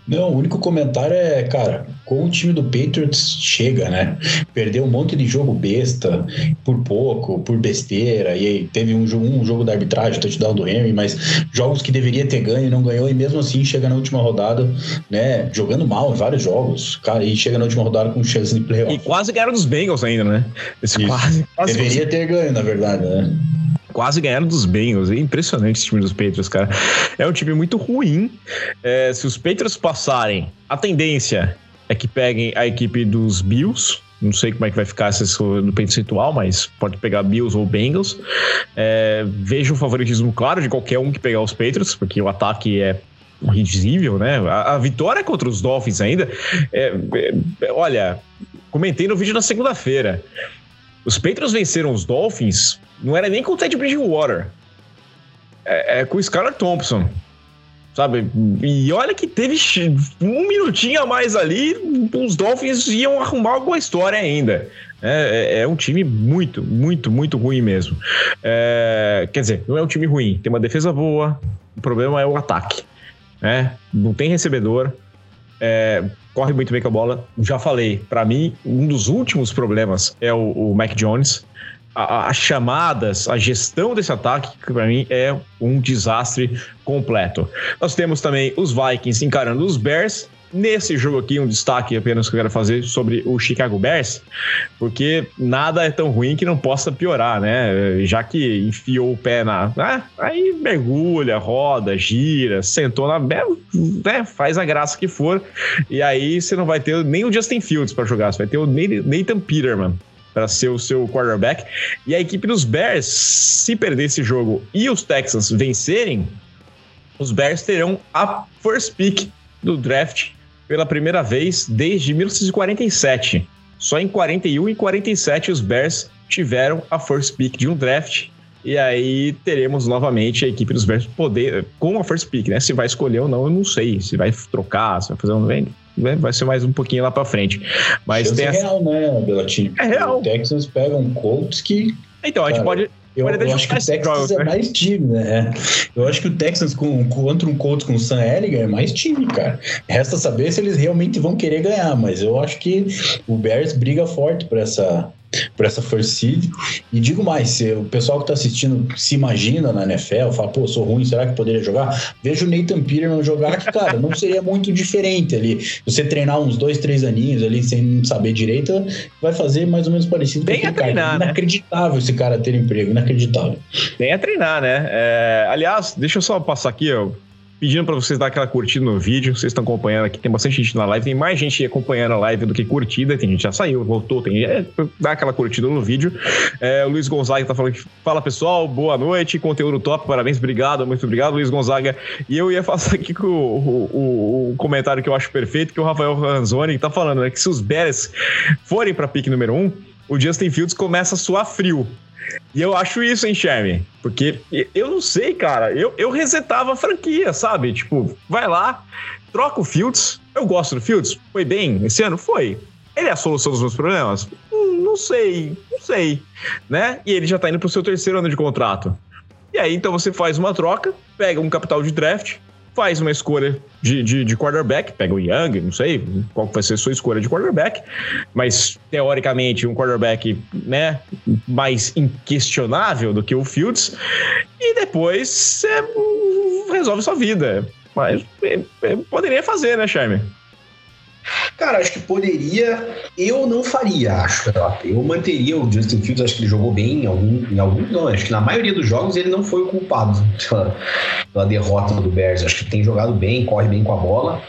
Não, o único comentário é, cara, com o time do Patriots chega, né? Perdeu um monte de jogo besta, por pouco, por besteira, e aí teve um, um jogo da arbitragem, touchdown do Henry, mas jogos que deveria ter ganho e não ganhou, e mesmo assim chega na última rodada, né? Jogando mal em vários jogos, cara, e chega na última rodada com chance de playoff. E quase ganharam dos Bengals ainda, né? Esse quase, quase Deveria ter ganho, na verdade, né? Quase ganharam dos Bengals. É impressionante esse time dos Patriots, cara. É um time muito ruim. É, se os Patriots passarem, a tendência é que peguem a equipe dos Bills. Não sei como é que vai ficar no percentual, mas pode pegar Bills ou Bengals. É, vejo o favoritismo claro de qualquer um que pegar os Patriots, porque o ataque é risível, né? A, a vitória contra os Dolphins ainda. É, é, olha, comentei no vídeo na segunda-feira. Os Patriots venceram os Dolphins, não era nem com o Ted Bridgewater. É, é com o Skylar Thompson. Sabe? E olha que teve um minutinho a mais ali, os Dolphins iam arrumar alguma história ainda. É, é, é um time muito, muito, muito ruim mesmo. É, quer dizer, não é um time ruim, tem uma defesa boa, o problema é o ataque. Né? Não tem recebedor, é, corre muito bem com a bola. Já falei, para mim, um dos últimos problemas é o, o Mac Jones. As chamadas, a gestão desse ataque, que para mim é um desastre completo. Nós temos também os Vikings encarando os Bears Nesse jogo aqui, um destaque apenas que eu quero fazer sobre o Chicago Bears, porque nada é tão ruim que não possa piorar, né? Já que enfiou o pé na. Né? Aí mergulha, roda, gira, sentou na. Né? Faz a graça que for. E aí você não vai ter nem o Justin Fields para jogar, você vai ter o Nathan Peterman para ser o seu quarterback. E a equipe dos Bears, se perder esse jogo e os Texans vencerem, os Bears terão a first pick do draft pela primeira vez desde 1947. Só em 41 e 47 os Bears tiveram a first pick de um draft. E aí teremos novamente a equipe dos Bears poder, com a first pick, né? Se vai escolher ou não, eu não sei. Se vai trocar, se vai fazer um. Né? Vai ser mais um pouquinho lá pra frente. Mas Chance tem é real, né, Belatini? É real. O Texans pega um Colts que. Então, a gente pode eu, eu acho que o Texans é mais time, né? Eu acho que o Texans com, contra um Colts com o Sam Ellinger é mais time, cara. Resta saber se eles realmente vão querer ganhar, mas eu acho que o Bears briga forte para essa por essa first seed. E digo mais, se o pessoal que está assistindo se imagina na NFL, fala, pô, sou ruim, será que poderia jogar? Veja o Nathan Peterman jogar que, cara, não seria muito diferente ali. Você treinar uns dois, três aninhos ali sem saber direito, vai fazer mais ou menos parecido Bem com a treinar, cara. né? Inacreditável esse cara ter emprego, inacreditável. Tem a treinar, né? É, aliás, deixa eu só passar aqui, ó pedindo para vocês dar aquela curtida no vídeo. Vocês estão acompanhando aqui, tem bastante gente na live, tem mais gente acompanhando a live do que curtida. Tem gente já saiu, voltou, tem. É, dá aquela curtida no vídeo. É, o Luiz Gonzaga tá falando que fala pessoal, boa noite, conteúdo top, parabéns, obrigado, muito obrigado, Luiz Gonzaga. E eu ia passar aqui com o, o, o comentário que eu acho perfeito, que o Rafael Ranzoni tá falando, né? Que se os Bears forem para pique número 1, um, o Justin Fields começa a suar frio. E eu acho isso, hein, Charme? Porque eu não sei, cara. Eu, eu resetava a franquia, sabe? Tipo, vai lá, troca o Fields. Eu gosto do Fields. Foi bem esse ano? Foi. Ele é a solução dos meus problemas? Hum, não sei, não sei. Né? E ele já tá indo pro seu terceiro ano de contrato. E aí, então você faz uma troca, pega um capital de draft, faz uma escolha de, de, de, quarterback, pega o Young, não sei qual vai ser a sua escolha de quarterback, mas teoricamente um quarterback né, mais inquestionável do que o Fields, e depois você resolve sua vida. Mas é, é, poderia fazer, né, Charme? Cara, acho que poderia. Eu não faria, acho. Eu manteria o Justin Fields, acho que ele jogou bem em algum. Em algum não, acho que na maioria dos jogos ele não foi o culpado pela, pela derrota do Bears. Acho que tem jogado bem, corre bem com a bola.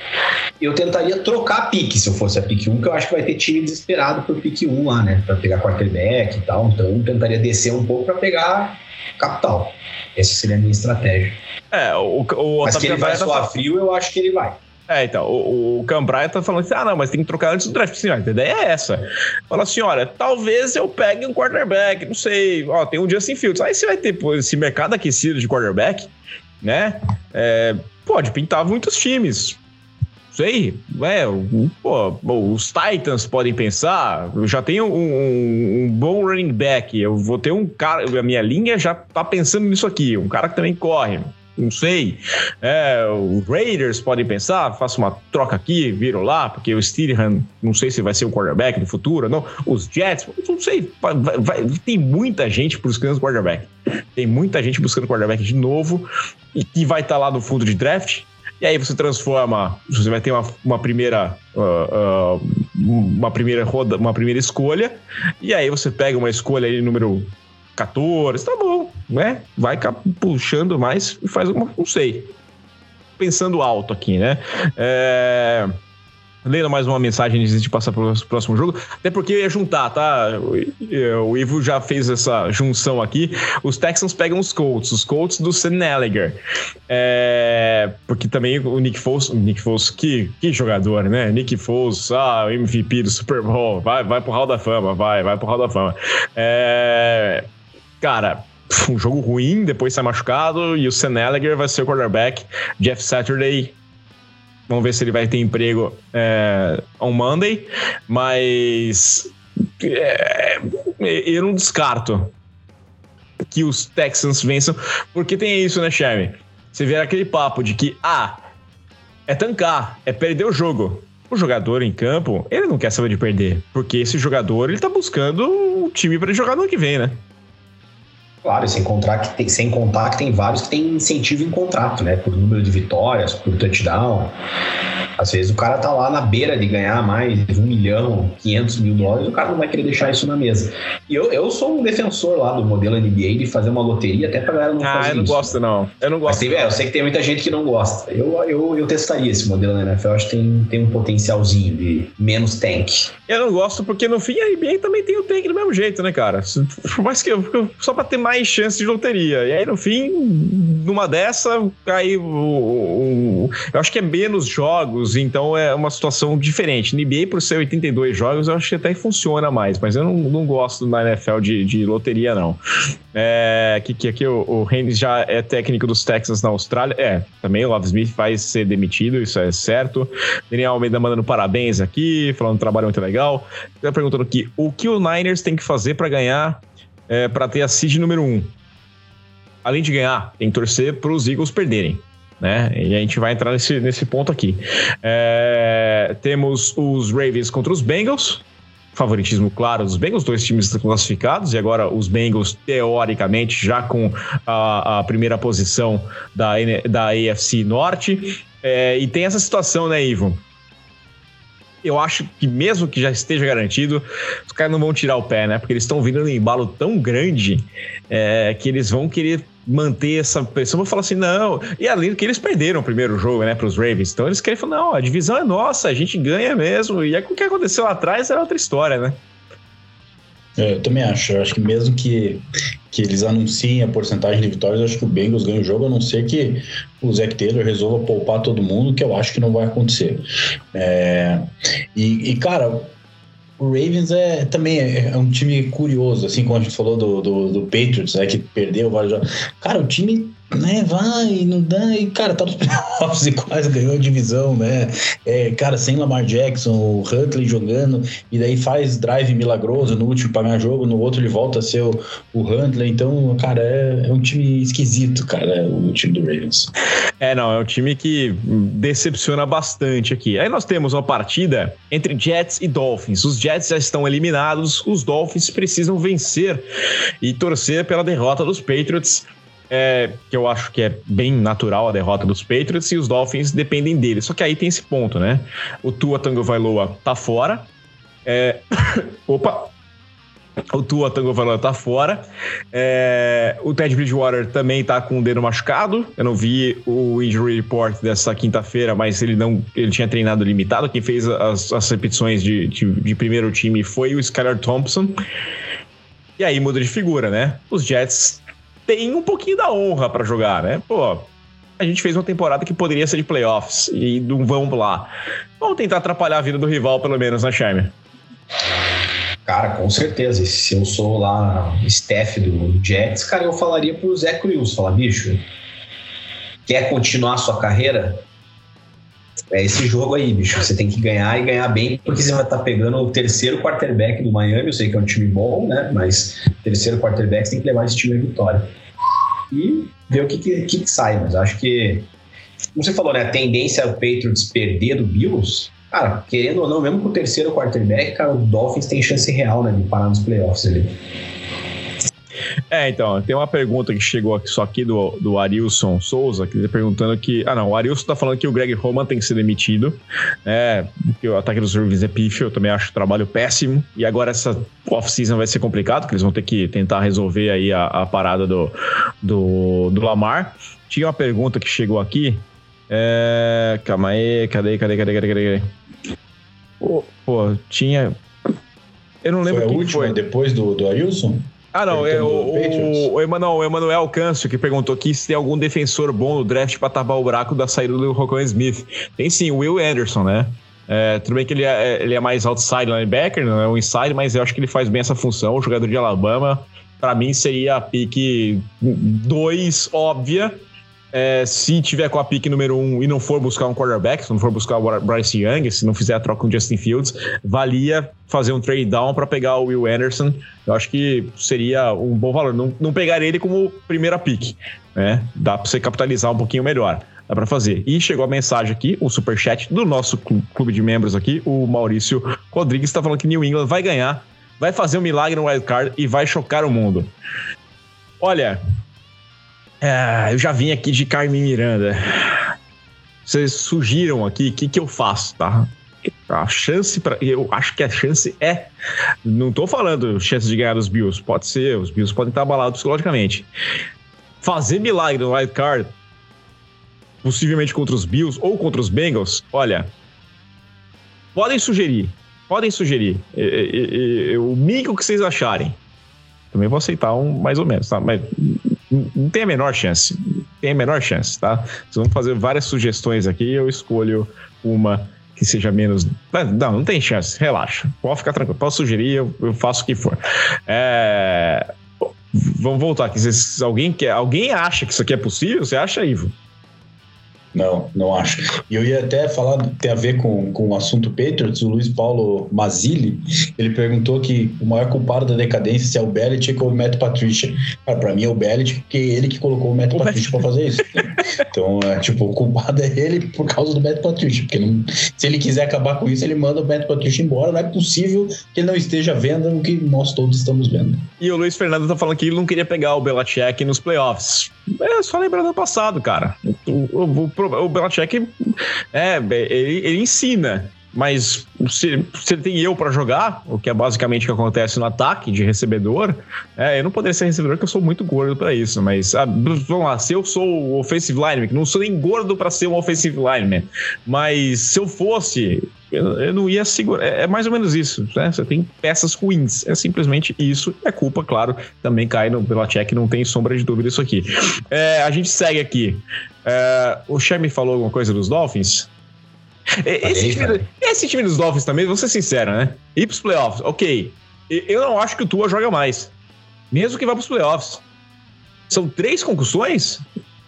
Eu tentaria trocar a pique se eu fosse a pique 1, que eu acho que vai ter time desesperado por pique 1 lá, né? Pra pegar quarterback e tal. Então eu tentaria descer um pouco para pegar capital. Essa seria a minha estratégia. É, o, o Mas que ele vai soar frio, eu acho que ele vai. É, então, o, o Cambraia tá falando assim: ah, não, mas tem que trocar antes do draft. Sim, a ideia é essa. Fala assim: olha, talvez eu pegue um quarterback, não sei. Ó, tem um Justin Fields. Aí você vai ter pô, esse mercado aquecido de quarterback, né? É, pode pintar muitos times. Sei, é, pô, os Titans podem pensar. Eu já tenho um, um, um, bom running back. Eu vou ter um cara. A minha linha já tá pensando nisso aqui. Um cara que também corre não sei. É, os Raiders podem pensar, faço uma troca aqui, viro lá, porque o Steelham, não sei se vai ser o quarterback no futuro, não. Os Jets, não sei. Vai, vai, tem muita gente buscando quarterback. Tem muita gente buscando quarterback de novo e que vai estar tá lá no fundo de draft. E aí você transforma, você vai ter uma, uma primeira uh, uh, uma primeira roda, uma primeira escolha, e aí você pega uma escolha aí número 14, tá bom. Né? Vai puxando mais e faz uma. Não sei. Pensando alto aqui, né? É lendo mais uma mensagem antes de passar para o próximo jogo. Até porque eu ia juntar, tá? O Ivo já fez essa junção aqui. Os Texans pegam os Colts, os Colts do Seneliger. É, porque também o Nick Foles, Nick Foles, que, que jogador, né? Nick Foles, ah, MVP do Super Bowl, vai, vai pro Hall da Fama, vai, vai pro Hall da Fama. É, cara, um jogo ruim, depois sai machucado e o Seneliger vai ser o quarterback. Jeff Saturday Vamos ver se ele vai ter emprego é, on Monday. Mas é, eu não descarto que os Texans vençam, porque tem isso, né, Sherry? Você vê aquele papo de que, ah, é tancar, é perder o jogo. O jogador em campo, ele não quer saber de perder, porque esse jogador, ele tá buscando o time para jogar no ano que vem, né? Claro, sem, contar que tem, sem contar que tem vários que têm incentivo em contrato, né? Por número de vitórias, por touchdown. Às vezes o cara tá lá na beira de ganhar mais um milhão, 500 mil dólares, o cara não vai querer deixar isso na mesa. E eu, eu sou um defensor lá do modelo NBA de fazer uma loteria até pra galera não ah, fazer eu não isso. gosto não. Eu não gosto. Mas tem, é, eu sei que tem muita gente que não gosta. Eu, eu, eu testaria esse modelo na NFL, eu acho que tem, tem um potencialzinho de menos tank. Eu não gosto porque no fim a NBA também tem o tank do mesmo jeito, né, cara? Por mais que eu, só pra ter mais chance de loteria. E aí no fim, numa dessa, cai o, o, o eu acho que é menos jogos então é uma situação diferente. NBA, por ser 82 jogos, eu acho que até funciona mais, mas eu não, não gosto na NFL de, de loteria, não. É, que, que aqui o, o já é técnico dos Texans na Austrália. É, também o Love Smith vai ser demitido, isso é certo. Daniel Almeida mandando parabéns aqui, falando um trabalho muito legal. Tá perguntando aqui, o que o Niners tem que fazer para ganhar, é, para ter a seed número 1? Um? Além de ganhar, tem que torcer para os Eagles perderem né? E a gente vai entrar nesse, nesse ponto aqui. É, temos os Ravens contra os Bengals. Favoritismo claro dos Bengals, dois times classificados, e agora os Bengals, teoricamente, já com a, a primeira posição da, da AFC Norte. É, e tem essa situação, né, Ivo? Eu acho que mesmo que já esteja garantido, os caras não vão tirar o pé, né? Porque eles estão vindo num embalo tão grande é, que eles vão querer manter essa pressão. Vou falar assim, não. E além do que eles perderam o primeiro jogo, né, para os Ravens. Então eles querem falar, não, a divisão é nossa, a gente ganha mesmo. E aí o que aconteceu lá atrás era outra história, né? Eu também acho. Eu acho que mesmo que, que eles anunciem a porcentagem de vitórias, acho que o Bengals ganha o jogo, a não ser que o Zac Taylor resolva poupar todo mundo, que eu acho que não vai acontecer. É, e, e, cara, o Ravens é também é, é, um time curioso, assim como a gente falou do, do, do Patriots, né, que perdeu vários jogos. Cara, o time né, vai, não dá, e cara, tá nos playoffs e quase ganhou a divisão, né? É, cara, sem Lamar Jackson, o Huntley jogando, e daí faz drive milagroso no último pra ganhar jogo, no outro ele volta a ser o, o Huntley, então, cara, é, é um time esquisito, cara, o time do Ravens. É, não, é um time que decepciona bastante aqui. Aí nós temos uma partida entre Jets e Dolphins. Os Jets já estão eliminados, os Dolphins precisam vencer e torcer pela derrota dos Patriots é, que eu acho que é bem natural a derrota dos Patriots e os Dolphins dependem dele. Só que aí tem esse ponto, né? O Tua Tango Vailoa tá fora. É... Opa! O Tua Tango Vailoa tá fora. É... O Ted Bridgewater também tá com o dedo machucado. Eu não vi o injury report dessa quinta-feira, mas ele não ele tinha treinado limitado. Quem fez as, as repetições de, de, de primeiro time foi o Skylar Thompson. E aí muda de figura, né? Os Jets tem um pouquinho da honra para jogar, né? Pô, a gente fez uma temporada que poderia ser de playoffs e não vamos lá. Vamos tentar atrapalhar a vida do rival, pelo menos, na né, Charme? Cara, com certeza. Se eu sou lá staff do Jets, cara, eu falaria pro Zé Cruz, falar, bicho, quer continuar sua carreira? É esse jogo aí, bicho. Você tem que ganhar e ganhar bem, porque você vai estar tá pegando o terceiro quarterback do Miami. Eu sei que é um time bom, né? Mas terceiro quarterback você tem que levar esse time à vitória. E ver o que, que, que sai. Mas acho que, como você falou, né? A tendência é o Patriots perder do Bills. Cara, querendo ou não, mesmo com o terceiro quarterback, cara, o Dolphins tem chance real, né? De parar nos playoffs ali. É, então, tem uma pergunta que chegou aqui, só aqui do, do Arilson Souza, que ele tá perguntando que. Ah, não, o Arilson tá falando que o Greg Roman tem que ser demitido. É, porque o ataque dos Ravens é pífio, eu também acho o trabalho péssimo. E agora essa off-season vai ser complicado, que eles vão ter que tentar resolver aí a, a parada do, do, do Lamar. Tinha uma pergunta que chegou aqui. É, calma aí, cadê, cadê, cadê, cadê, cadê? Pô, pô tinha. Eu não lembro Foi a última, foi. depois do, do Arilson? Ah, não, é o, o, o, Emanuel, o Emanuel Câncio que perguntou aqui se tem algum defensor bom no draft pra tapar o buraco da saída do Rocco Smith. Tem sim, o Will Anderson, né? É, tudo bem que ele é, ele é mais outside linebacker, não é um inside, mas eu acho que ele faz bem essa função. O jogador de Alabama, pra mim, seria a pique 2 óbvia. É, se tiver com a pique número 1 um e não for buscar um quarterback, se não for buscar o Bryce Young, se não fizer a troca com Justin Fields, valia fazer um trade down para pegar o Will Anderson. Eu acho que seria um bom valor. Não, não pegar ele como primeira pique, né? Dá para você capitalizar um pouquinho melhor. Dá para fazer. E chegou a mensagem aqui, o superchat do nosso clu- clube de membros aqui, o Maurício Rodrigues está falando que New England vai ganhar, vai fazer um milagre no wild card e vai chocar o mundo. Olha, é, eu já vim aqui de Carmen Miranda. Vocês sugiram aqui o que, que eu faço, tá? A chance para eu acho que a chance é não tô falando chance de ganhar dos Bills, pode ser, os Bills podem estar abalados psicologicamente. Fazer milagre no wild card possivelmente contra os Bills ou contra os Bengals, olha, podem sugerir, podem sugerir o mínimo que vocês acharem. Também vou aceitar um mais ou menos, tá? Mas não tem a menor chance. Tem a menor chance, tá? Vocês vão fazer várias sugestões aqui eu escolho uma que seja menos. Não, não tem chance, relaxa. Pode ficar tranquilo. Posso sugerir, eu, eu faço o que for. É, Vamos voltar aqui. Alguém, quer, alguém acha que isso aqui é possível? Você acha, Ivo? Não, não acho. E eu ia até falar, tem a ver com, com o assunto Patriots, o Luiz Paulo Mazzilli, ele perguntou que o maior culpado da decadência se é o Belichick ou o Matt Patricia. Cara, pra mim é o Belichick, porque é ele que colocou o Matt O Patricia pra fazer isso. então, é, tipo, o culpado é ele por causa do Matt Patricia, porque não- se ele quiser acabar com isso, ele manda o Matt Patricia embora. Não é possível que ele não esteja vendo o que nós todos estamos vendo. E o Luiz Fernando tá falando que ele não queria pegar o Belichick nos playoffs. É só lembrar do passado, cara. O, o, o, o Belichick, é, ele, ele ensina. Mas se, se tem eu pra jogar, o que é basicamente o que acontece no ataque de recebedor, é, eu não poderia ser recebedor porque eu sou muito gordo pra isso. Mas ah, vamos lá, se eu sou o offensive lineman, que não sou nem gordo pra ser um offensive lineman, mas se eu fosse, eu, eu não ia segurar. É, é mais ou menos isso, né? Você tem peças ruins. É simplesmente isso. É culpa, claro, também cai no Belichick, não tem sombra de dúvida isso aqui. É, a gente segue aqui. É, o Sherman falou alguma coisa dos Dolphins? É, Esse time, esse time dos Dolphins também, vou ser sincero, né? Ir pros playoffs, ok. Eu não acho que o Tua joga mais. Mesmo que vá pros playoffs. São três concussões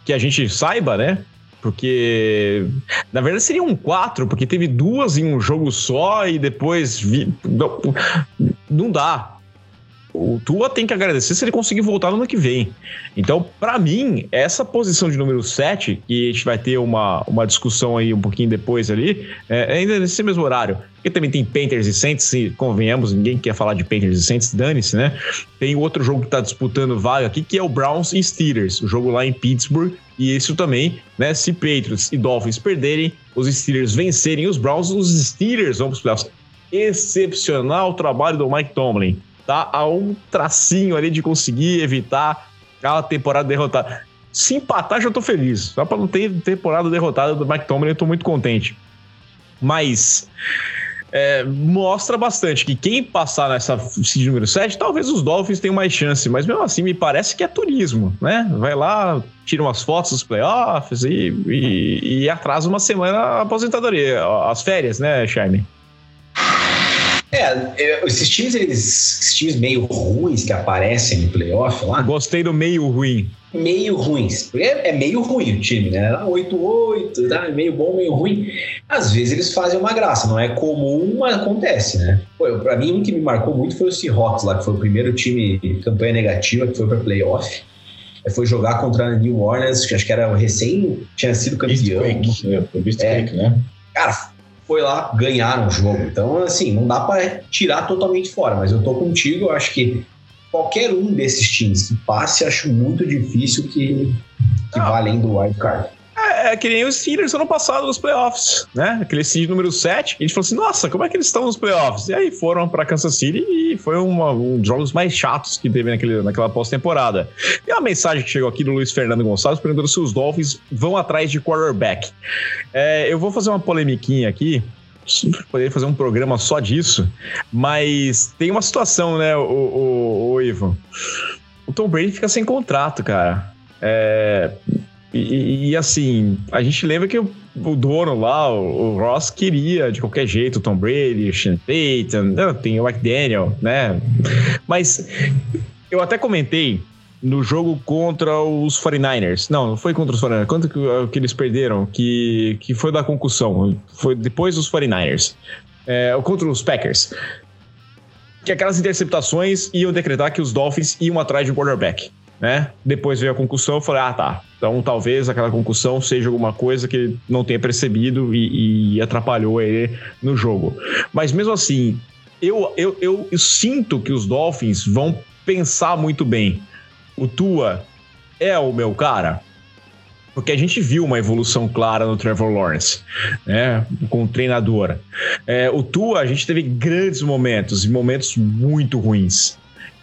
que a gente saiba, né? Porque, na verdade, seriam quatro, porque teve duas em um jogo só e depois. Vi... Não, não dá. O Tua tem que agradecer se ele conseguir voltar no ano que vem. Então, pra mim, essa posição de número 7, que a gente vai ter uma, uma discussão aí um pouquinho depois ali, é, ainda nesse mesmo horário. Porque também tem Panthers e Saints, e convenhamos, ninguém quer falar de Panthers e Saints, dane-se, né? Tem outro jogo que tá disputando vaga aqui, que é o Browns e Steelers, o jogo lá em Pittsburgh. E isso também, né? Se Patriots e Dolphins perderem, os Steelers vencerem os Browns, os Steelers vão pros playoffs. Excepcional trabalho do Mike Tomlin. Tá a um tracinho ali de conseguir evitar a temporada derrotada. Se empatar, já tô feliz. Só pra não ter temporada derrotada do Tomlin, eu tô muito contente. Mas é, mostra bastante que quem passar nessa seed número 7, talvez os Dolphins tenham mais chance, mas mesmo assim me parece que é turismo, né? Vai lá, tira umas fotos dos playoffs e, e, e atrasa uma semana a aposentadoria, as férias, né, Charme? É, é, esses times, eles, esses times meio ruins que aparecem no playoff lá, Gostei do meio ruim. meio ruins. Porque é, é meio ruim o time, né? 8-8, tá? meio bom, meio ruim. Às vezes eles fazem uma graça, não é comum, mas acontece, né? Pô, eu- pra mim, um que me marcou muito foi o Seahawks lá, que foi o primeiro time de campanha negativa que foi pra playoff. Aí Foi jogar contra a New Orleans, que acho que era recém, tinha sido campeão. Earthquake, é, foi o É. Earthquake, né? Cara, foi lá, ganharam o jogo. Então, assim, não dá pra tirar totalmente fora, mas eu tô contigo, eu acho que qualquer um desses times que passe, acho muito difícil que, que vá além do wild card. É, que nem os Steelers ano passado nos playoffs, né? Aquele seed número 7. E a gente falou assim: nossa, como é que eles estão nos playoffs? E aí foram para Kansas City e foi uma, um dos jogos mais chatos que teve naquele, naquela pós-temporada. E a mensagem que chegou aqui do Luiz Fernando Gonçalves perguntando se os Dolphins vão atrás de quarterback. É, eu vou fazer uma polemiquinha aqui poderia fazer um programa só disso, mas tem uma situação, né, o, o, o Ivo? O Tom Brady fica sem contrato, cara. É, e, e, assim, a gente lembra que o, dono lá, o, Ross, queria de qualquer jeito o Tom Brady, o Sean Payton, né, tem o McDaniel, né? Mas eu até comentei no jogo contra os 49ers. Não, não foi contra os 49ers. Quanto que, que eles perderam? Que, que foi da concussão. Foi depois dos 49ers. É, contra os Packers. Que aquelas interceptações iam decretar que os Dolphins iam atrás de um quarterback. Né? Depois veio a concussão, eu falei, ah, tá. Então talvez aquela concussão seja alguma coisa que ele não tenha percebido e, e atrapalhou ele no jogo. Mas mesmo assim, eu, eu, eu, eu sinto que os Dolphins vão pensar muito bem o Tua é o meu cara? Porque a gente viu uma evolução clara no Trevor Lawrence, né? Com o treinador. É, o Tua, a gente teve grandes momentos e momentos muito ruins.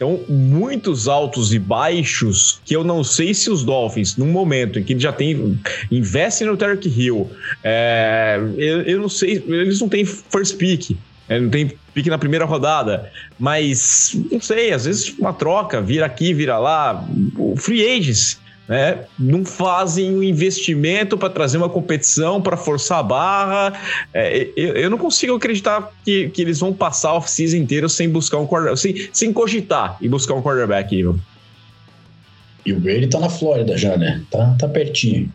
Então, muitos altos e baixos que eu não sei se os Dolphins, num momento em que já tem. investem no Tarek Hill, é, eu, eu, não sei, eles não têm first pick. É, não tem pique na primeira rodada. Mas, não sei, às vezes uma troca, vira aqui, vira lá. O free agents, né? Não fazem um investimento para trazer uma competição, para forçar a barra. É, eu, eu, não consigo acreditar que, que eles vão passar a off-season inteiro sem buscar um quarterback, sem, sem cogitar e buscar um quarterback, Ivan. E o Brady tá na Flórida já, né? Tá, tá pertinho.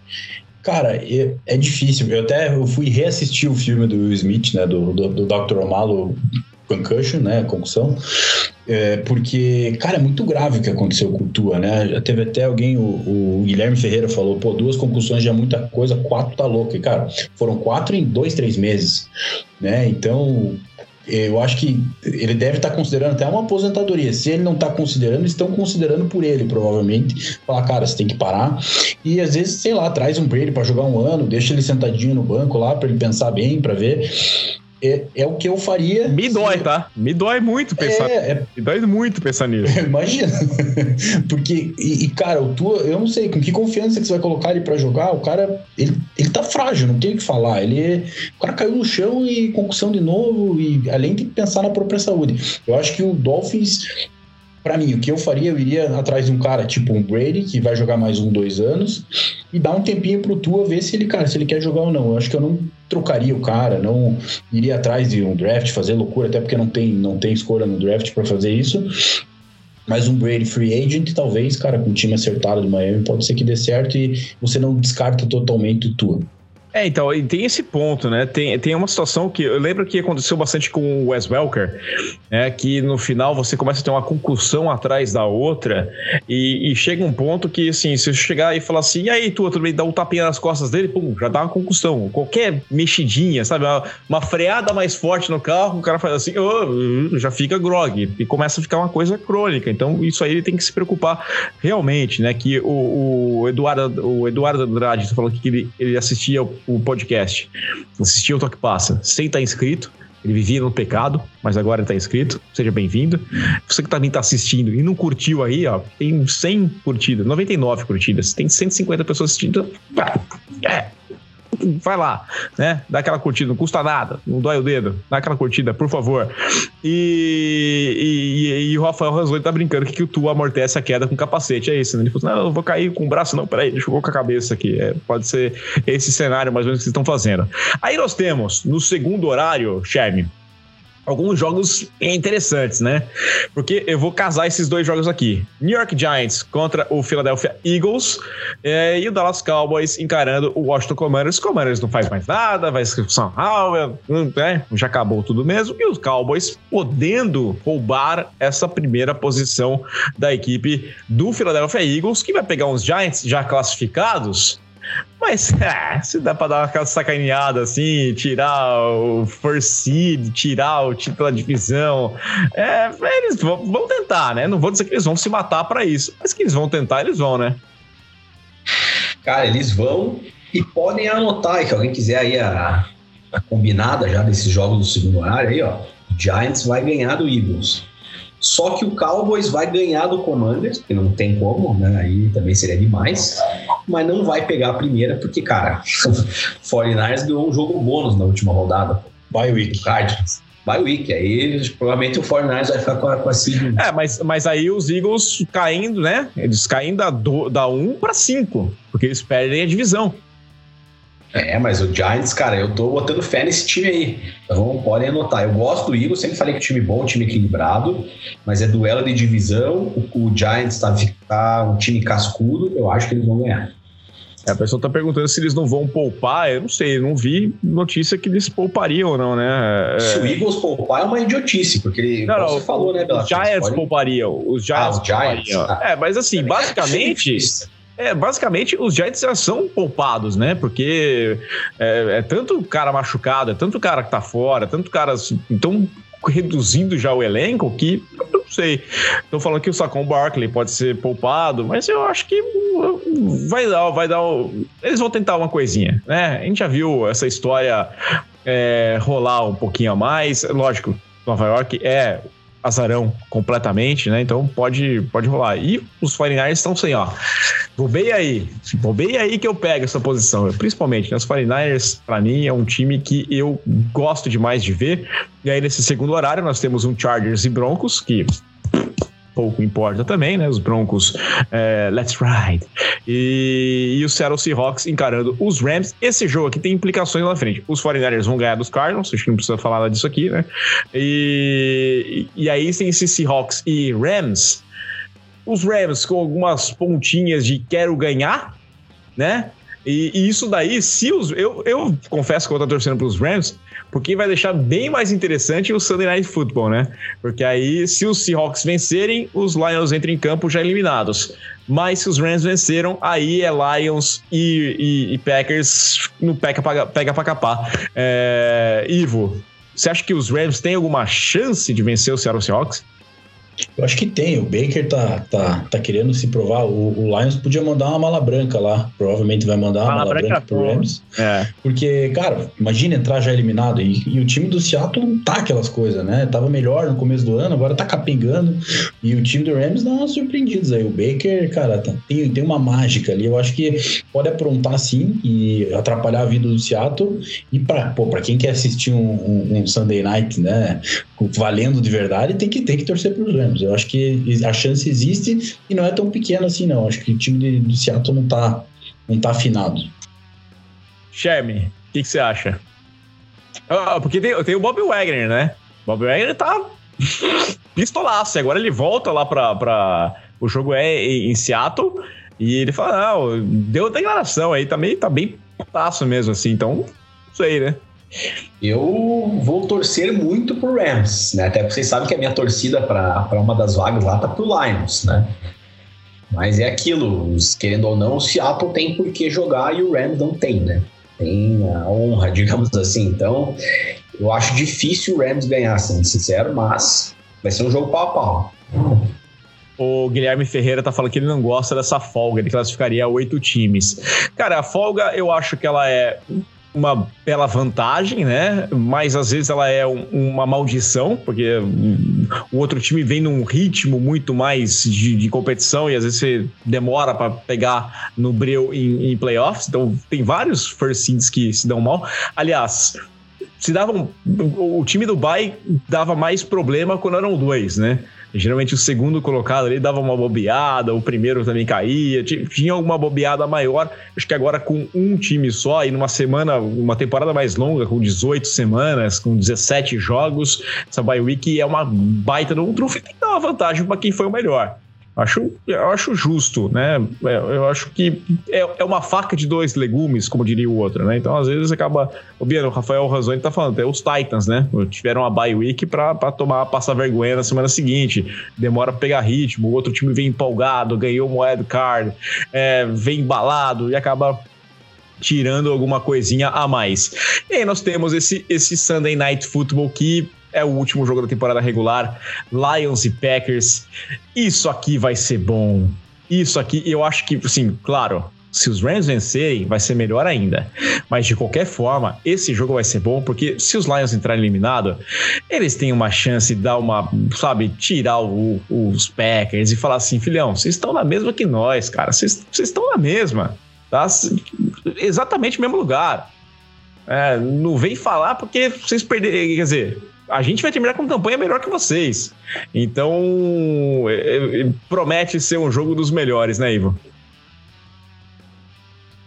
Cara, é, é, difícil. Eu até eu fui reassistir o filme do Will Smith, né? Do, do, do Dr. O'Malo concussion, né, concussão, é, porque, cara, é muito grave o que aconteceu com o Tua, né? Já teve até alguém, o, o, Guilherme Ferreira falou, pô, duas concussões já é muita coisa, quatro tá louco. E, cara, foram quatro em dois, três meses, né? Então, eu acho que ele deve estar considerando até uma aposentadoria. Se ele não está considerando, estão considerando por ele, provavelmente. Falar, cara, você tem que parar. E às vezes, sei lá, traz um Brady para jogar um ano, deixa ele sentadinho no banco lá para ele pensar bem, para ver. É, é, o que eu faria. Me dói, tá? Me dói muito pensar. É, é... Me dói muito pensar nisso. Imagina. Porque, e, e, cara, o tua, eu não sei com que confiança que você vai colocar ele para jogar. O cara, ele, ele tá frágil, não tem o que falar. Ele, o cara caiu no chão e concussão de novo. E além tem que pensar na própria saúde. Eu acho que o Dolphins para mim, o que eu faria, eu iria atrás de um cara tipo um Brady, que vai jogar mais um, dois anos, e dar um tempinho pro Tua ver se ele, cara, se ele quer jogar ou não. Eu acho que eu não trocaria o cara, não iria atrás de um draft, fazer loucura, até porque não tem, não tem escolha no draft para fazer isso. Mas um Brady free agent, talvez, cara, com o time acertado do Miami, pode ser que dê certo e você não descarta totalmente o Tua. É, então, e tem esse ponto, né? Tem, tem uma situação que eu lembro que aconteceu bastante com o Wes Welker, né? Que no final você começa a ter uma concussão atrás da outra e, e chega um ponto que, assim, se chegar e falar assim, e aí, tu, também dá um tapinha nas costas dele, pum, já dá uma concussão. Qualquer mexidinha, sabe? Uma, uma freada mais forte no carro, o cara faz assim, oh, já fica grog e começa a ficar uma coisa crônica. Então, isso aí ele tem que se preocupar realmente, né? Que o, o Eduardo, o Eduardo Andrade falou que ele, ele assistia o podcast, assistiu o Toque Passa sem estar inscrito, ele vivia no pecado, mas agora está inscrito. Seja bem-vindo. Você que também está assistindo e não curtiu aí, ó, tem 100 curtidas, 99 curtidas, tem 150 pessoas assistindo. É, vai lá, né? Dá aquela curtida, não custa nada, não dói o dedo, dá aquela curtida, por favor. E, e, e o Rafael Ranzoni tá brincando que, que o Tu amortece a queda com capacete, é isso, né? Ele falou, não, eu vou cair com o braço, não, peraí, deixa eu colocar a cabeça aqui. É, pode ser esse cenário mais ou menos que vocês estão fazendo. Aí nós temos, no segundo horário, Sherman, alguns jogos interessantes, né? Porque eu vou casar esses dois jogos aqui: New York Giants contra o Philadelphia Eagles é, e o Dallas Cowboys encarando o Washington Commanders. O Commanders não faz mais nada, vai São Howell, né? já acabou tudo mesmo. E os Cowboys podendo roubar essa primeira posição da equipe do Philadelphia Eagles, que vai pegar uns Giants já classificados Mas é, se dá pra dar aquela sacaneada assim, tirar o first seed, tirar o título da divisão, é, eles vão, vão, tentar, né? Não vou dizer que eles vão se matar para isso, mas que eles vão tentar, eles vão, né? Cara, eles vão e podem anotar aí, que alguém quiser aí a, a combinada já desses jogos do segundo horário aí, ó. Giants vai ganhar do Eagles. Só que o Cowboys vai ganhar do Commanders, que não tem como, né? Aí também seria demais. Mas não vai pegar a primeira, porque, cara, o 49ers ganhou um jogo bônus na última rodada. Bye week. Cardinals. Bye week. Aí provavelmente o 49ers vai ficar com a, com a seed. É, mas, mas aí os Eagles caindo, né? Eles caem da, do, da 1 para 5, porque eles perdem a divisão. É, mas o Giants, cara, eu tô botando fé nesse time aí. Então podem anotar. Eu gosto do Eagles, sempre falei que time bom, time equilibrado, mas é duelo de divisão. O, o Giants tá, tá um time cascudo, eu acho que eles vão ganhar. É, a pessoa tá perguntando se eles não vão poupar. Eu não sei, não vi notícia que eles poupariam ou não, né? É... Se o Eagles poupar é uma idiotice, porque ele, não, não, você falou, né, Os Giants poupariam. Os Giants, ah, os Giants poupariam. Ah. É, mas assim, é basicamente. É, basicamente, os Giants já são poupados, né? Porque é, é, tanto cara machucado, é tanto cara que tá fora, tanto caras. Então, reduzindo já o elenco que não sei. Estão falando que o Sacon Barkley pode ser poupado, mas eu acho que vai dar, vai dar. Eles vão tentar uma coisinha, né? A gente já viu essa história é, rolar um pouquinho a mais. Lógico, Nova York é azarão completamente, né? Então pode, pode rolar. E os 49ers estão sem, ó. Bobei aí. Bobei aí que eu pego essa posição. Principalmente, né? Os 49ers, pra mim, é um time que eu gosto demais de ver. E aí, nesse segundo horário, nós temos um Chargers e Broncos, que pouco importa também, né? Os Broncos, é, let's ride. E, e o Seattle Seahawks encarando os Rams. Esse jogo aqui tem implicações lá na frente. Os 49ers vão ganhar dos Cardinals, acho que não precisa falar disso aqui, né? E, e aí tem esse Seahawks e Rams. Os Rams com algumas pontinhas de quero ganhar, né? E, e, isso daí, se os. Eu, eu confesso que eu tô torcendo para os Rams, porque vai deixar bem mais interessante o Sunday Night Football, né? Porque aí, se os Seahawks vencerem, os Lions entram em campo já eliminados. Mas se os Rams venceram, aí é Lions e, e, e Packers no pega pra, pega pra capar. É, Ivo, você acha que os Rams têm alguma chance de vencer o Seattle Seahawks? Eu acho que tem. O Baker tá, tá, tá querendo se provar. O, o Lions podia mandar uma mala branca lá. Provavelmente vai mandar uma mala, mala branca, branca pro Rams. É. Porque, cara, imagina entrar já eliminado. E, e, o time do Seattle não tá aquelas coisas, né? Tava melhor no começo do ano, agora tá capengando. E o time do Rams dá umas surpreendidas aí. O Baker, cara, tá, tem, tem uma mágica ali. Eu acho que pode aprontar sim e atrapalhar a vida do Seattle. E pra, pô, pra quem quer assistir um, um, um Sunday Night, né? Valendo de verdade, tem que, tem que torcer pros Rams. Eu acho que a chance existe e não é tão pequena assim, não. Acho que o time de, do Seattle não tá, não tá afinado. Shermy, o que, você acha? Ah, porque tem, tem o Bob Wagner, né? Bob Wagner tá pistolaço. Agora ele volta lá pra, pra. O jogo é em Seattle. E ele fala: não, deu declaração aí, também tá bem putaço mesmo, assim. Então, não sei, né? Eu vou torcer muito pro Rams, né? Até porque vocês sabem que a minha torcida para uma das vagas lá tá pro Lions, né? Mas é aquilo, querendo ou não, o Seattle tem por que jogar e o Rams não tem, né? Tem a honra, digamos assim. Então, eu acho difícil o Rams ganhar, sendo sincero, mas vai ser um jogo pau a pau. O Guilherme Ferreira tá falando que ele não gosta dessa folga, ele classificaria oito times. Cara, a folga eu acho que ela é uma bela vantagem, né? Mas às vezes ela é um, uma maldição, porque o outro time vem num ritmo muito mais de, de competição e às vezes você demora para pegar no breu em, em, playoffs. Então tem vários first seeds que se dão mal. Aliás, se davam o time do Bay dava mais problema quando eram dois, né? Geralmente o segundo colocado ali dava uma bobeada, o primeiro também caía, tinha alguma bobeada maior. Acho que agora com um time só e numa semana, uma temporada mais longa, com 18 semanas, com 17 jogos, essa bye week é uma baita de um trunfo e tem que dar uma vantagem para quem foi o melhor. Acho, eu acho justo, né? É, eu acho que é, é uma faca de dois legumes, como diria o outro, né? Então, às vezes, acaba. O Biano, o Rafael Razoni tá falando, até os Titans, né? Tiveram uma bye week pra, pra tomar, passar vergonha na semana seguinte. Demora pra pegar ritmo, o outro time vem empolgado, ganhou wild card, é, vem embalado e acaba tirando alguma coisinha a mais. E aí nós temos esse, esse Sunday Night Football que é o último jogo da temporada regular, Lions e Packers. Isso aqui vai ser bom. Isso aqui, eu acho que, assim, claro, se os Rams vencerem, vai ser melhor ainda. Mas de qualquer forma, esse jogo vai ser bom, porque se os Lions entrarem eliminados, eles têm uma chance de dar uma, sabe, tirar o, os Packers e falar assim: filhão, vocês estão na mesma que nós, cara. Vocês estão na mesma. Tá? Exatamente o mesmo lugar. É, não vem falar porque vocês perderam. Quer dizer, a gente vai terminar com campanha melhor que vocês. Então, é, é, promete ser um jogo dos melhores, né, Ivo?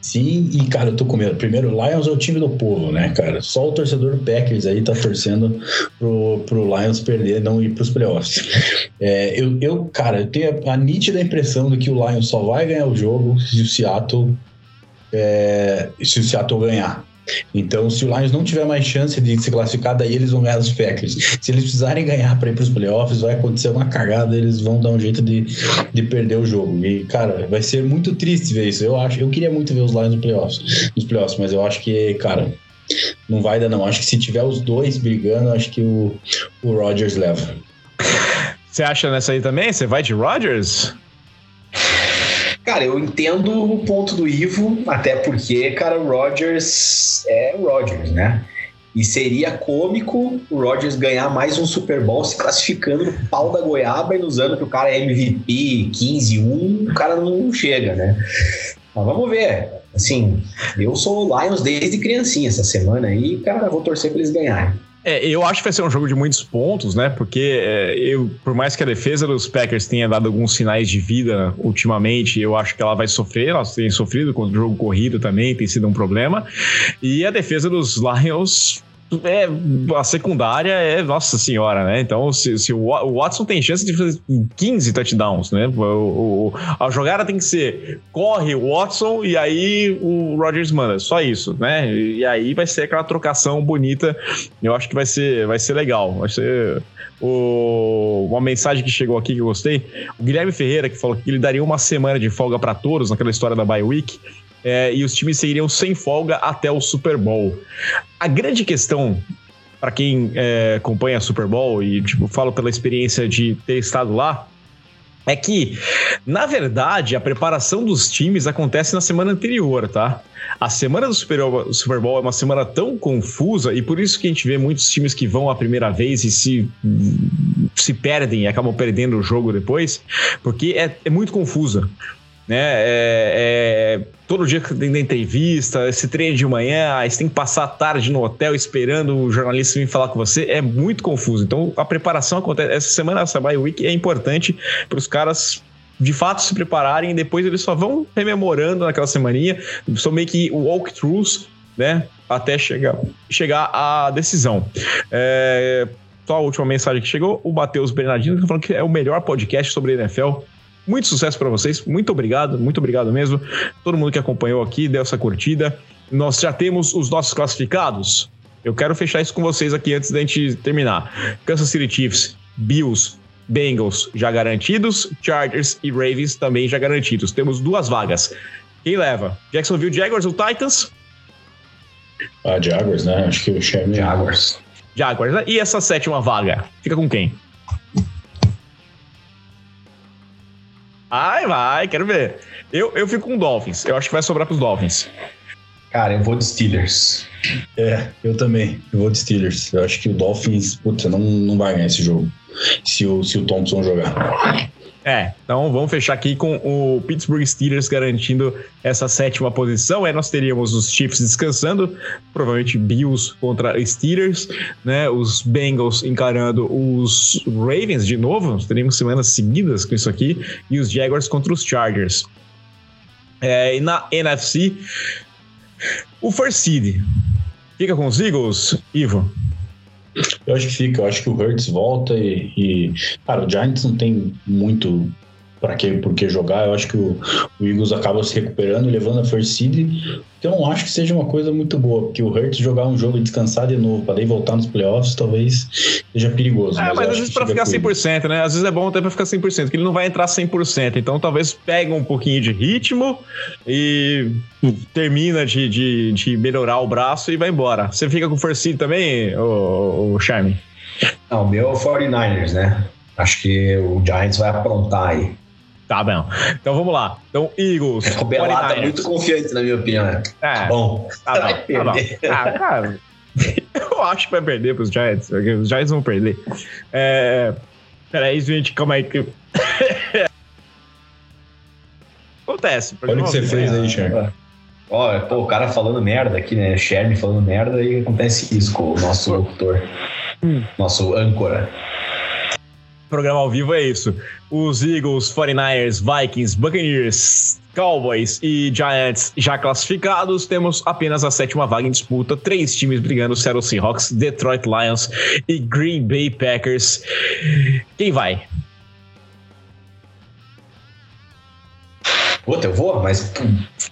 Sim, e cara, eu tô com medo. Primeiro, Lions é o time do povo, né, cara? Só o torcedor do Packers aí tá torcendo pro, pro Lions perder, não ir pros playoffs. É, eu, eu, cara, eu tenho a, a nítida impressão de que o Lions só vai ganhar o jogo se o Seattle, é, se o Seattle ganhar. Então, se o Lions não tiver mais chance de se classificar, daí eles vão ganhar os Packers. Se eles precisarem ganhar para ir para os playoffs, vai acontecer uma cagada, eles vão dar um jeito de, de perder o jogo. E, cara, vai ser muito triste ver isso. Eu acho, eu queria muito ver os Lions nos playoffs, nos playoffs mas eu acho que, cara, não vai dar não. Acho que se tiver os dois brigando, acho que o, o leva. Você acha nessa aí também? Você vai de Rodgers? Cara, eu entendo o ponto do Ivo, até porque, cara, o Rodgers é o Rodgers, né? E seria cômico o Rodgers ganhar mais um Super Bowl se classificando no pau da goiaba e nos anos que o cara é MVP 15-1, o cara não chega, né? Mas vamos ver. Assim, eu sou Lions desde criancinha essa semana aí, cara, vou torcer para eles ganharem. É, eu acho que vai ser um jogo de muitos pontos, né? Porque é, eu, por mais que a defesa dos Packers tenha dado alguns sinais de vida ultimamente, eu acho que ela vai sofrer. Elas têm sofrido contra o jogo corrido também, tem sido um problema. E a defesa dos Lions é, a secundária é, nossa senhora, né? Então, se, se o Watson tem chance de fazer 15 touchdowns, né? O, o, a jogada tem que ser corre o Watson e aí o Rodgers manda, só isso, né? E aí vai ser aquela trocação bonita. Eu acho que vai ser, vai ser legal. Vai ser o, uma mensagem que chegou aqui que eu gostei. O Guilherme Ferreira, que falou que ele daria uma semana de folga para todos naquela história da bye week é, e os times seguiriam sem folga até o Super Bowl. A grande questão para quem é, acompanha Super Bowl e tipo, falo pela experiência de ter estado lá, é que, na verdade, a preparação dos times acontece na semana anterior, tá? A semana do Super Bowl é uma semana tão confusa e por isso que a gente vê muitos times que vão a primeira vez e se, se perdem e acabam perdendo o jogo depois, porque é, é muito confusa né? É, é, todo dia que tem entrevista, esse treino de manhã, aí você tem que passar a tarde no hotel esperando o jornalista vir falar com você, é muito confuso. Então a preparação acontece. Essa semana, essa bye week é importante para os caras de fato se prepararem e depois eles só vão rememorando naquela semaninha, são meio que walkthroughs, né? Até chegar, chegar à decisão. É, só a última mensagem que chegou, o Matheus Bernardino tá que é o melhor podcast sobre NFL muito sucesso para vocês, muito obrigado, muito obrigado mesmo. Todo mundo que acompanhou aqui, deu essa curtida. Nós já temos os nossos classificados. Eu quero fechar isso com vocês aqui antes da gente terminar. Kansas City Chiefs, Bills, Bengals já garantidos, Chargers e Ravens também já garantidos. Temos duas vagas. Quem leva? Jacksonville Jaguars ou Titans? Ah, Jaguars, né? Acho que o Sherman. Jaguars. Jaguars, né? E essa sétima vaga? Fica com quem? Vai, vai, quero ver. Eu, eu fico com Dolphins. Eu acho que vai sobrar pros Dolphins. Cara, eu vou de Steelers. É, eu também. Eu vou de Steelers. Eu acho que o Dolphins, putz, não, não vai ganhar esse jogo. Se o, se o Thompson jogar. É, então vamos fechar aqui com o Pittsburgh Steelers garantindo essa sétima posição. É, nós teríamos os Chiefs descansando, provavelmente Bills contra Steelers, né? Os Bengals encarando os Ravens de novo. Nós teríamos semanas seguidas com isso aqui e os Jaguars contra os Chargers. É, e na NFC, o First Seed fica com os Eagles, Ivo? Eu acho que fica, eu acho que o Hurts volta e, e, Cara, o Giants não tem muito para que, por que jogar. Eu acho que o, o, Eagles acaba se recuperando, levando a first seed, não acho que seja uma coisa muito boa, porque o Hurts jogar um jogo e descansar de novo, para daí voltar nos playoffs, talvez seja perigoso. É, mas, mas às vezes para ficar 100%, né? Às vezes é bom até para ficar 100%, que ele não vai entrar 100%, então talvez pegue um pouquinho de ritmo e termina de, de, de melhorar o braço e vai embora. Você fica com first seed também, o, o Charme? Não, o meu é o 49ers, né? Acho que o Giants vai aprontar aí. Tá bom. Então vamos lá. Então, Eagles. O Belá tá muito confiante, na minha opinião. Né? É. Tá bom. Tá bom. Tá bom. Ah, cara, eu acho que vai perder pros Giants. Os Giants vão perder. É... Peraí, gente, calma aí. Que... Acontece. Olha o que você fez aí, Sherman. Olha, pô, o cara falando merda aqui, né? Sherman falando merda e acontece isso com o nosso locutor. Hum. Nosso âncora programa ao vivo é isso. Os Eagles, 49ers, Vikings, Buccaneers, Cowboys e Giants já classificados. Temos apenas a sétima vaga em disputa. Três times brigando: Seattle Seahawks, Detroit Lions e Green Bay Packers. Quem vai? Puta, eu vou, mas,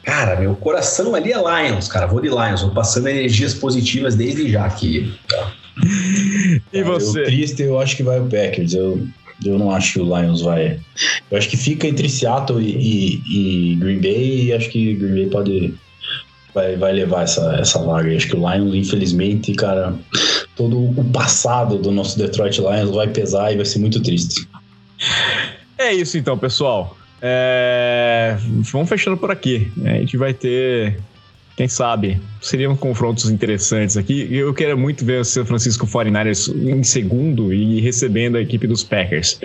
cara, meu coração ali é Lions, cara. Vou de Lions, vou passando energias positivas desde já aqui. e você? Eu, triste, eu acho que vai o Packers. Eu, eu não acho que o Lions vai. Eu acho que fica entre Seattle e, e, e Green Bay e acho que Green Bay pode. Vai, vai levar essa, essa vaga. Eu acho que o Lions, infelizmente, cara, todo o passado do nosso Detroit Lions vai pesar e vai ser muito triste. É isso então, pessoal. É... Vamos fechando por aqui. A gente vai ter quem sabe? Seriam confrontos interessantes aqui. Eu quero muito ver o San Francisco 49ers em segundo e recebendo a equipe dos Packers.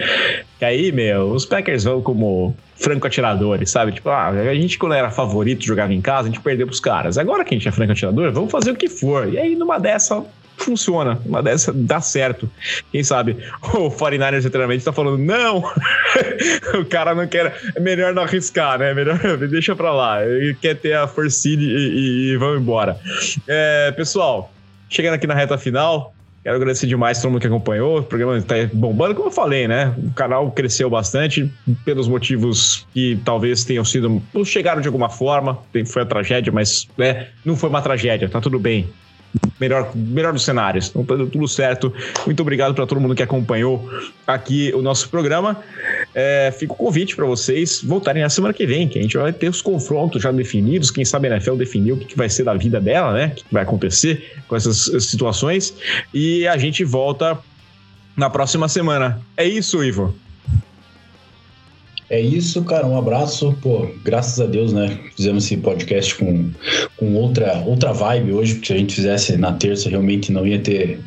Que aí, meu, os Packers vão como franco-atiradores, sabe? Tipo, ah, a gente quando era favorito jogava em casa, a gente perdeu pros caras. Agora que a gente é franco-atirador, vamos fazer o que for. E aí, numa dessa, funciona. Uma dessa dá certo. Quem sabe o 49ers literalmente tá falando, não! o cara não quer. É melhor não arriscar, né? Melhor deixa pra lá. Ele quer ter a Force e, e, e vamos embora. É, pessoal, chegando aqui na reta final. Quero agradecer demais todo mundo que acompanhou. O programa está bombando, como eu falei, né? O canal cresceu bastante pelos motivos que talvez tenham sido. chegaram de alguma forma. Foi a tragédia, mas né, não foi uma tragédia, tá tudo bem melhor, melhor dos cenários. Então, tá tudo certo. Muito obrigado para todo mundo que acompanhou aqui o nosso programa. É, o convite para vocês voltarem na semana que vem, que a gente vai ter os confrontos já definidos. Quem sabe a NFL definiu o que, que vai ser da vida dela, né? O que, que vai acontecer com essas situações. E a gente volta na próxima semana. É isso, Ivo. É isso, cara. Um abraço. Pô, graças a Deus, né? Fizemos esse podcast com, com outra, outra vibe hoje, porque se a gente fizesse na terça, realmente não ia ter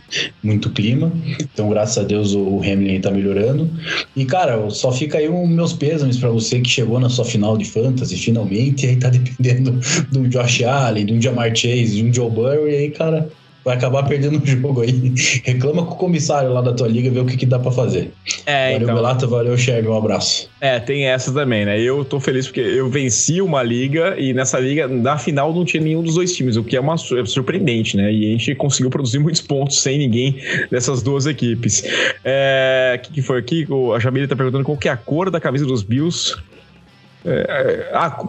muito clima. Então, graças a Deus, o Hamlin tá melhorando. E, cara, só fica aí os meus pêsames para você que chegou na sua final de fantasy finalmente, e aí tá dependendo do Josh Allen, um Jamar Chase, de um Joe Burrow, e aí, cara, vai acabar perdendo o jogo aí. Reclama com o comissário lá da tua liga, ver o que, que dá para fazer. É, valeu, então... Belato, valeu, Chevy, um abraço. É, tem essa também, né? Eu tô feliz porque eu venci uma liga e nessa liga, na final, não tinha nenhum dos dois times, o que é uma é surpreendente, né? E a gente conseguiu produzir muitos pontos sem ninguém dessas duas equipes. É, o que, que foi aqui? A Jamile tá perguntando qual que é a cor da camisa dos Bills. É, é ah,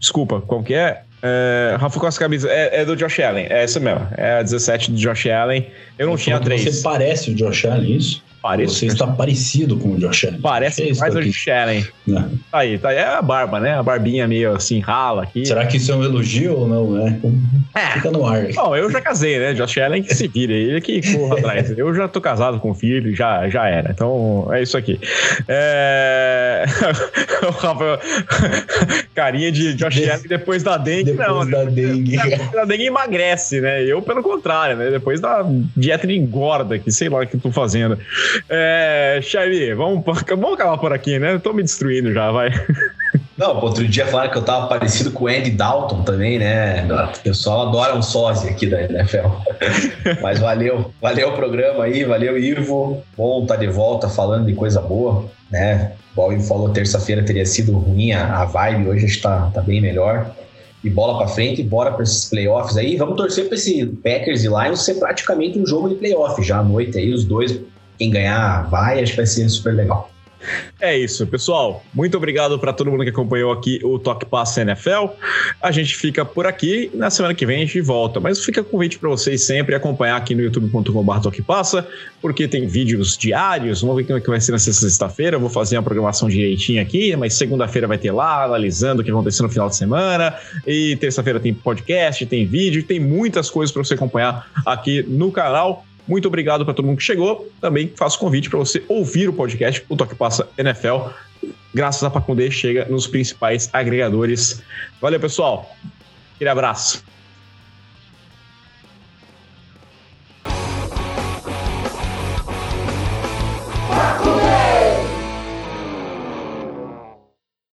desculpa, qual que é? É, Rafa com as camisas. É, é, do Josh Allen, é essa mesmo. É a 17 do Josh Allen. Eu não Eu tinha três. Você parece o Josh Allen, isso? Parece. Você está parecido com o Josh Allen. Parece mais o Josh Allen. Tá aí, tá aí. É a barba, né? A barbinha meio assim, rala aqui. Será que isso é um elogio ou não, né? É. Fica no ar. Bom, eu já casei, né? Josh Allen que se vira. Ele que corra atrás. Eu já tô casado com filho, já, já era. Então, é isso aqui. É... Carinha de Josh Allen depois da dengue, depois não. Da dengue. Depois da dengue emagrece, né? Eu, pelo contrário, né? Depois da dieta de engorda, que sei lá o que eu tô fazendo. É, Xavi, vamos, vamos acabar por aqui, né? Eu tô me destruindo já, vai. Não, outro dia falaram que eu tava parecido com o Andy Dalton também, né? O pessoal adora um sósia aqui da NFL. Mas valeu, valeu o programa aí, valeu, Ivo. Bom estar tá de volta falando de coisa boa, né? Igual o Ivo falou, terça-feira teria sido ruim a, a vibe, hoje está tá bem melhor. E bola para frente, bora para esses playoffs aí. Vamos torcer para esse Packers e Lions ser praticamente um jogo de playoff já à noite aí, os dois quem ganhar vai, acho que vai ser super legal. É isso, pessoal. Muito obrigado para todo mundo que acompanhou aqui o Toque Passa NFL. A gente fica por aqui. Na semana que vem a gente volta. Mas fica convite para vocês sempre acompanhar aqui no youtube.com.br Toque Passa, porque tem vídeos diários. Vamos ver como é que vai ser nessa sexta-feira. Vou fazer uma programação direitinha aqui, mas segunda-feira vai ter lá, analisando o que aconteceu no final de semana. E terça-feira tem podcast, tem vídeo, tem muitas coisas para você acompanhar aqui no canal. Muito obrigado para todo mundo que chegou. Também faço convite para você ouvir o podcast, o Toque Passa NFL. Graças a Pacundê, chega nos principais agregadores. Valeu, pessoal. Aquele abraço.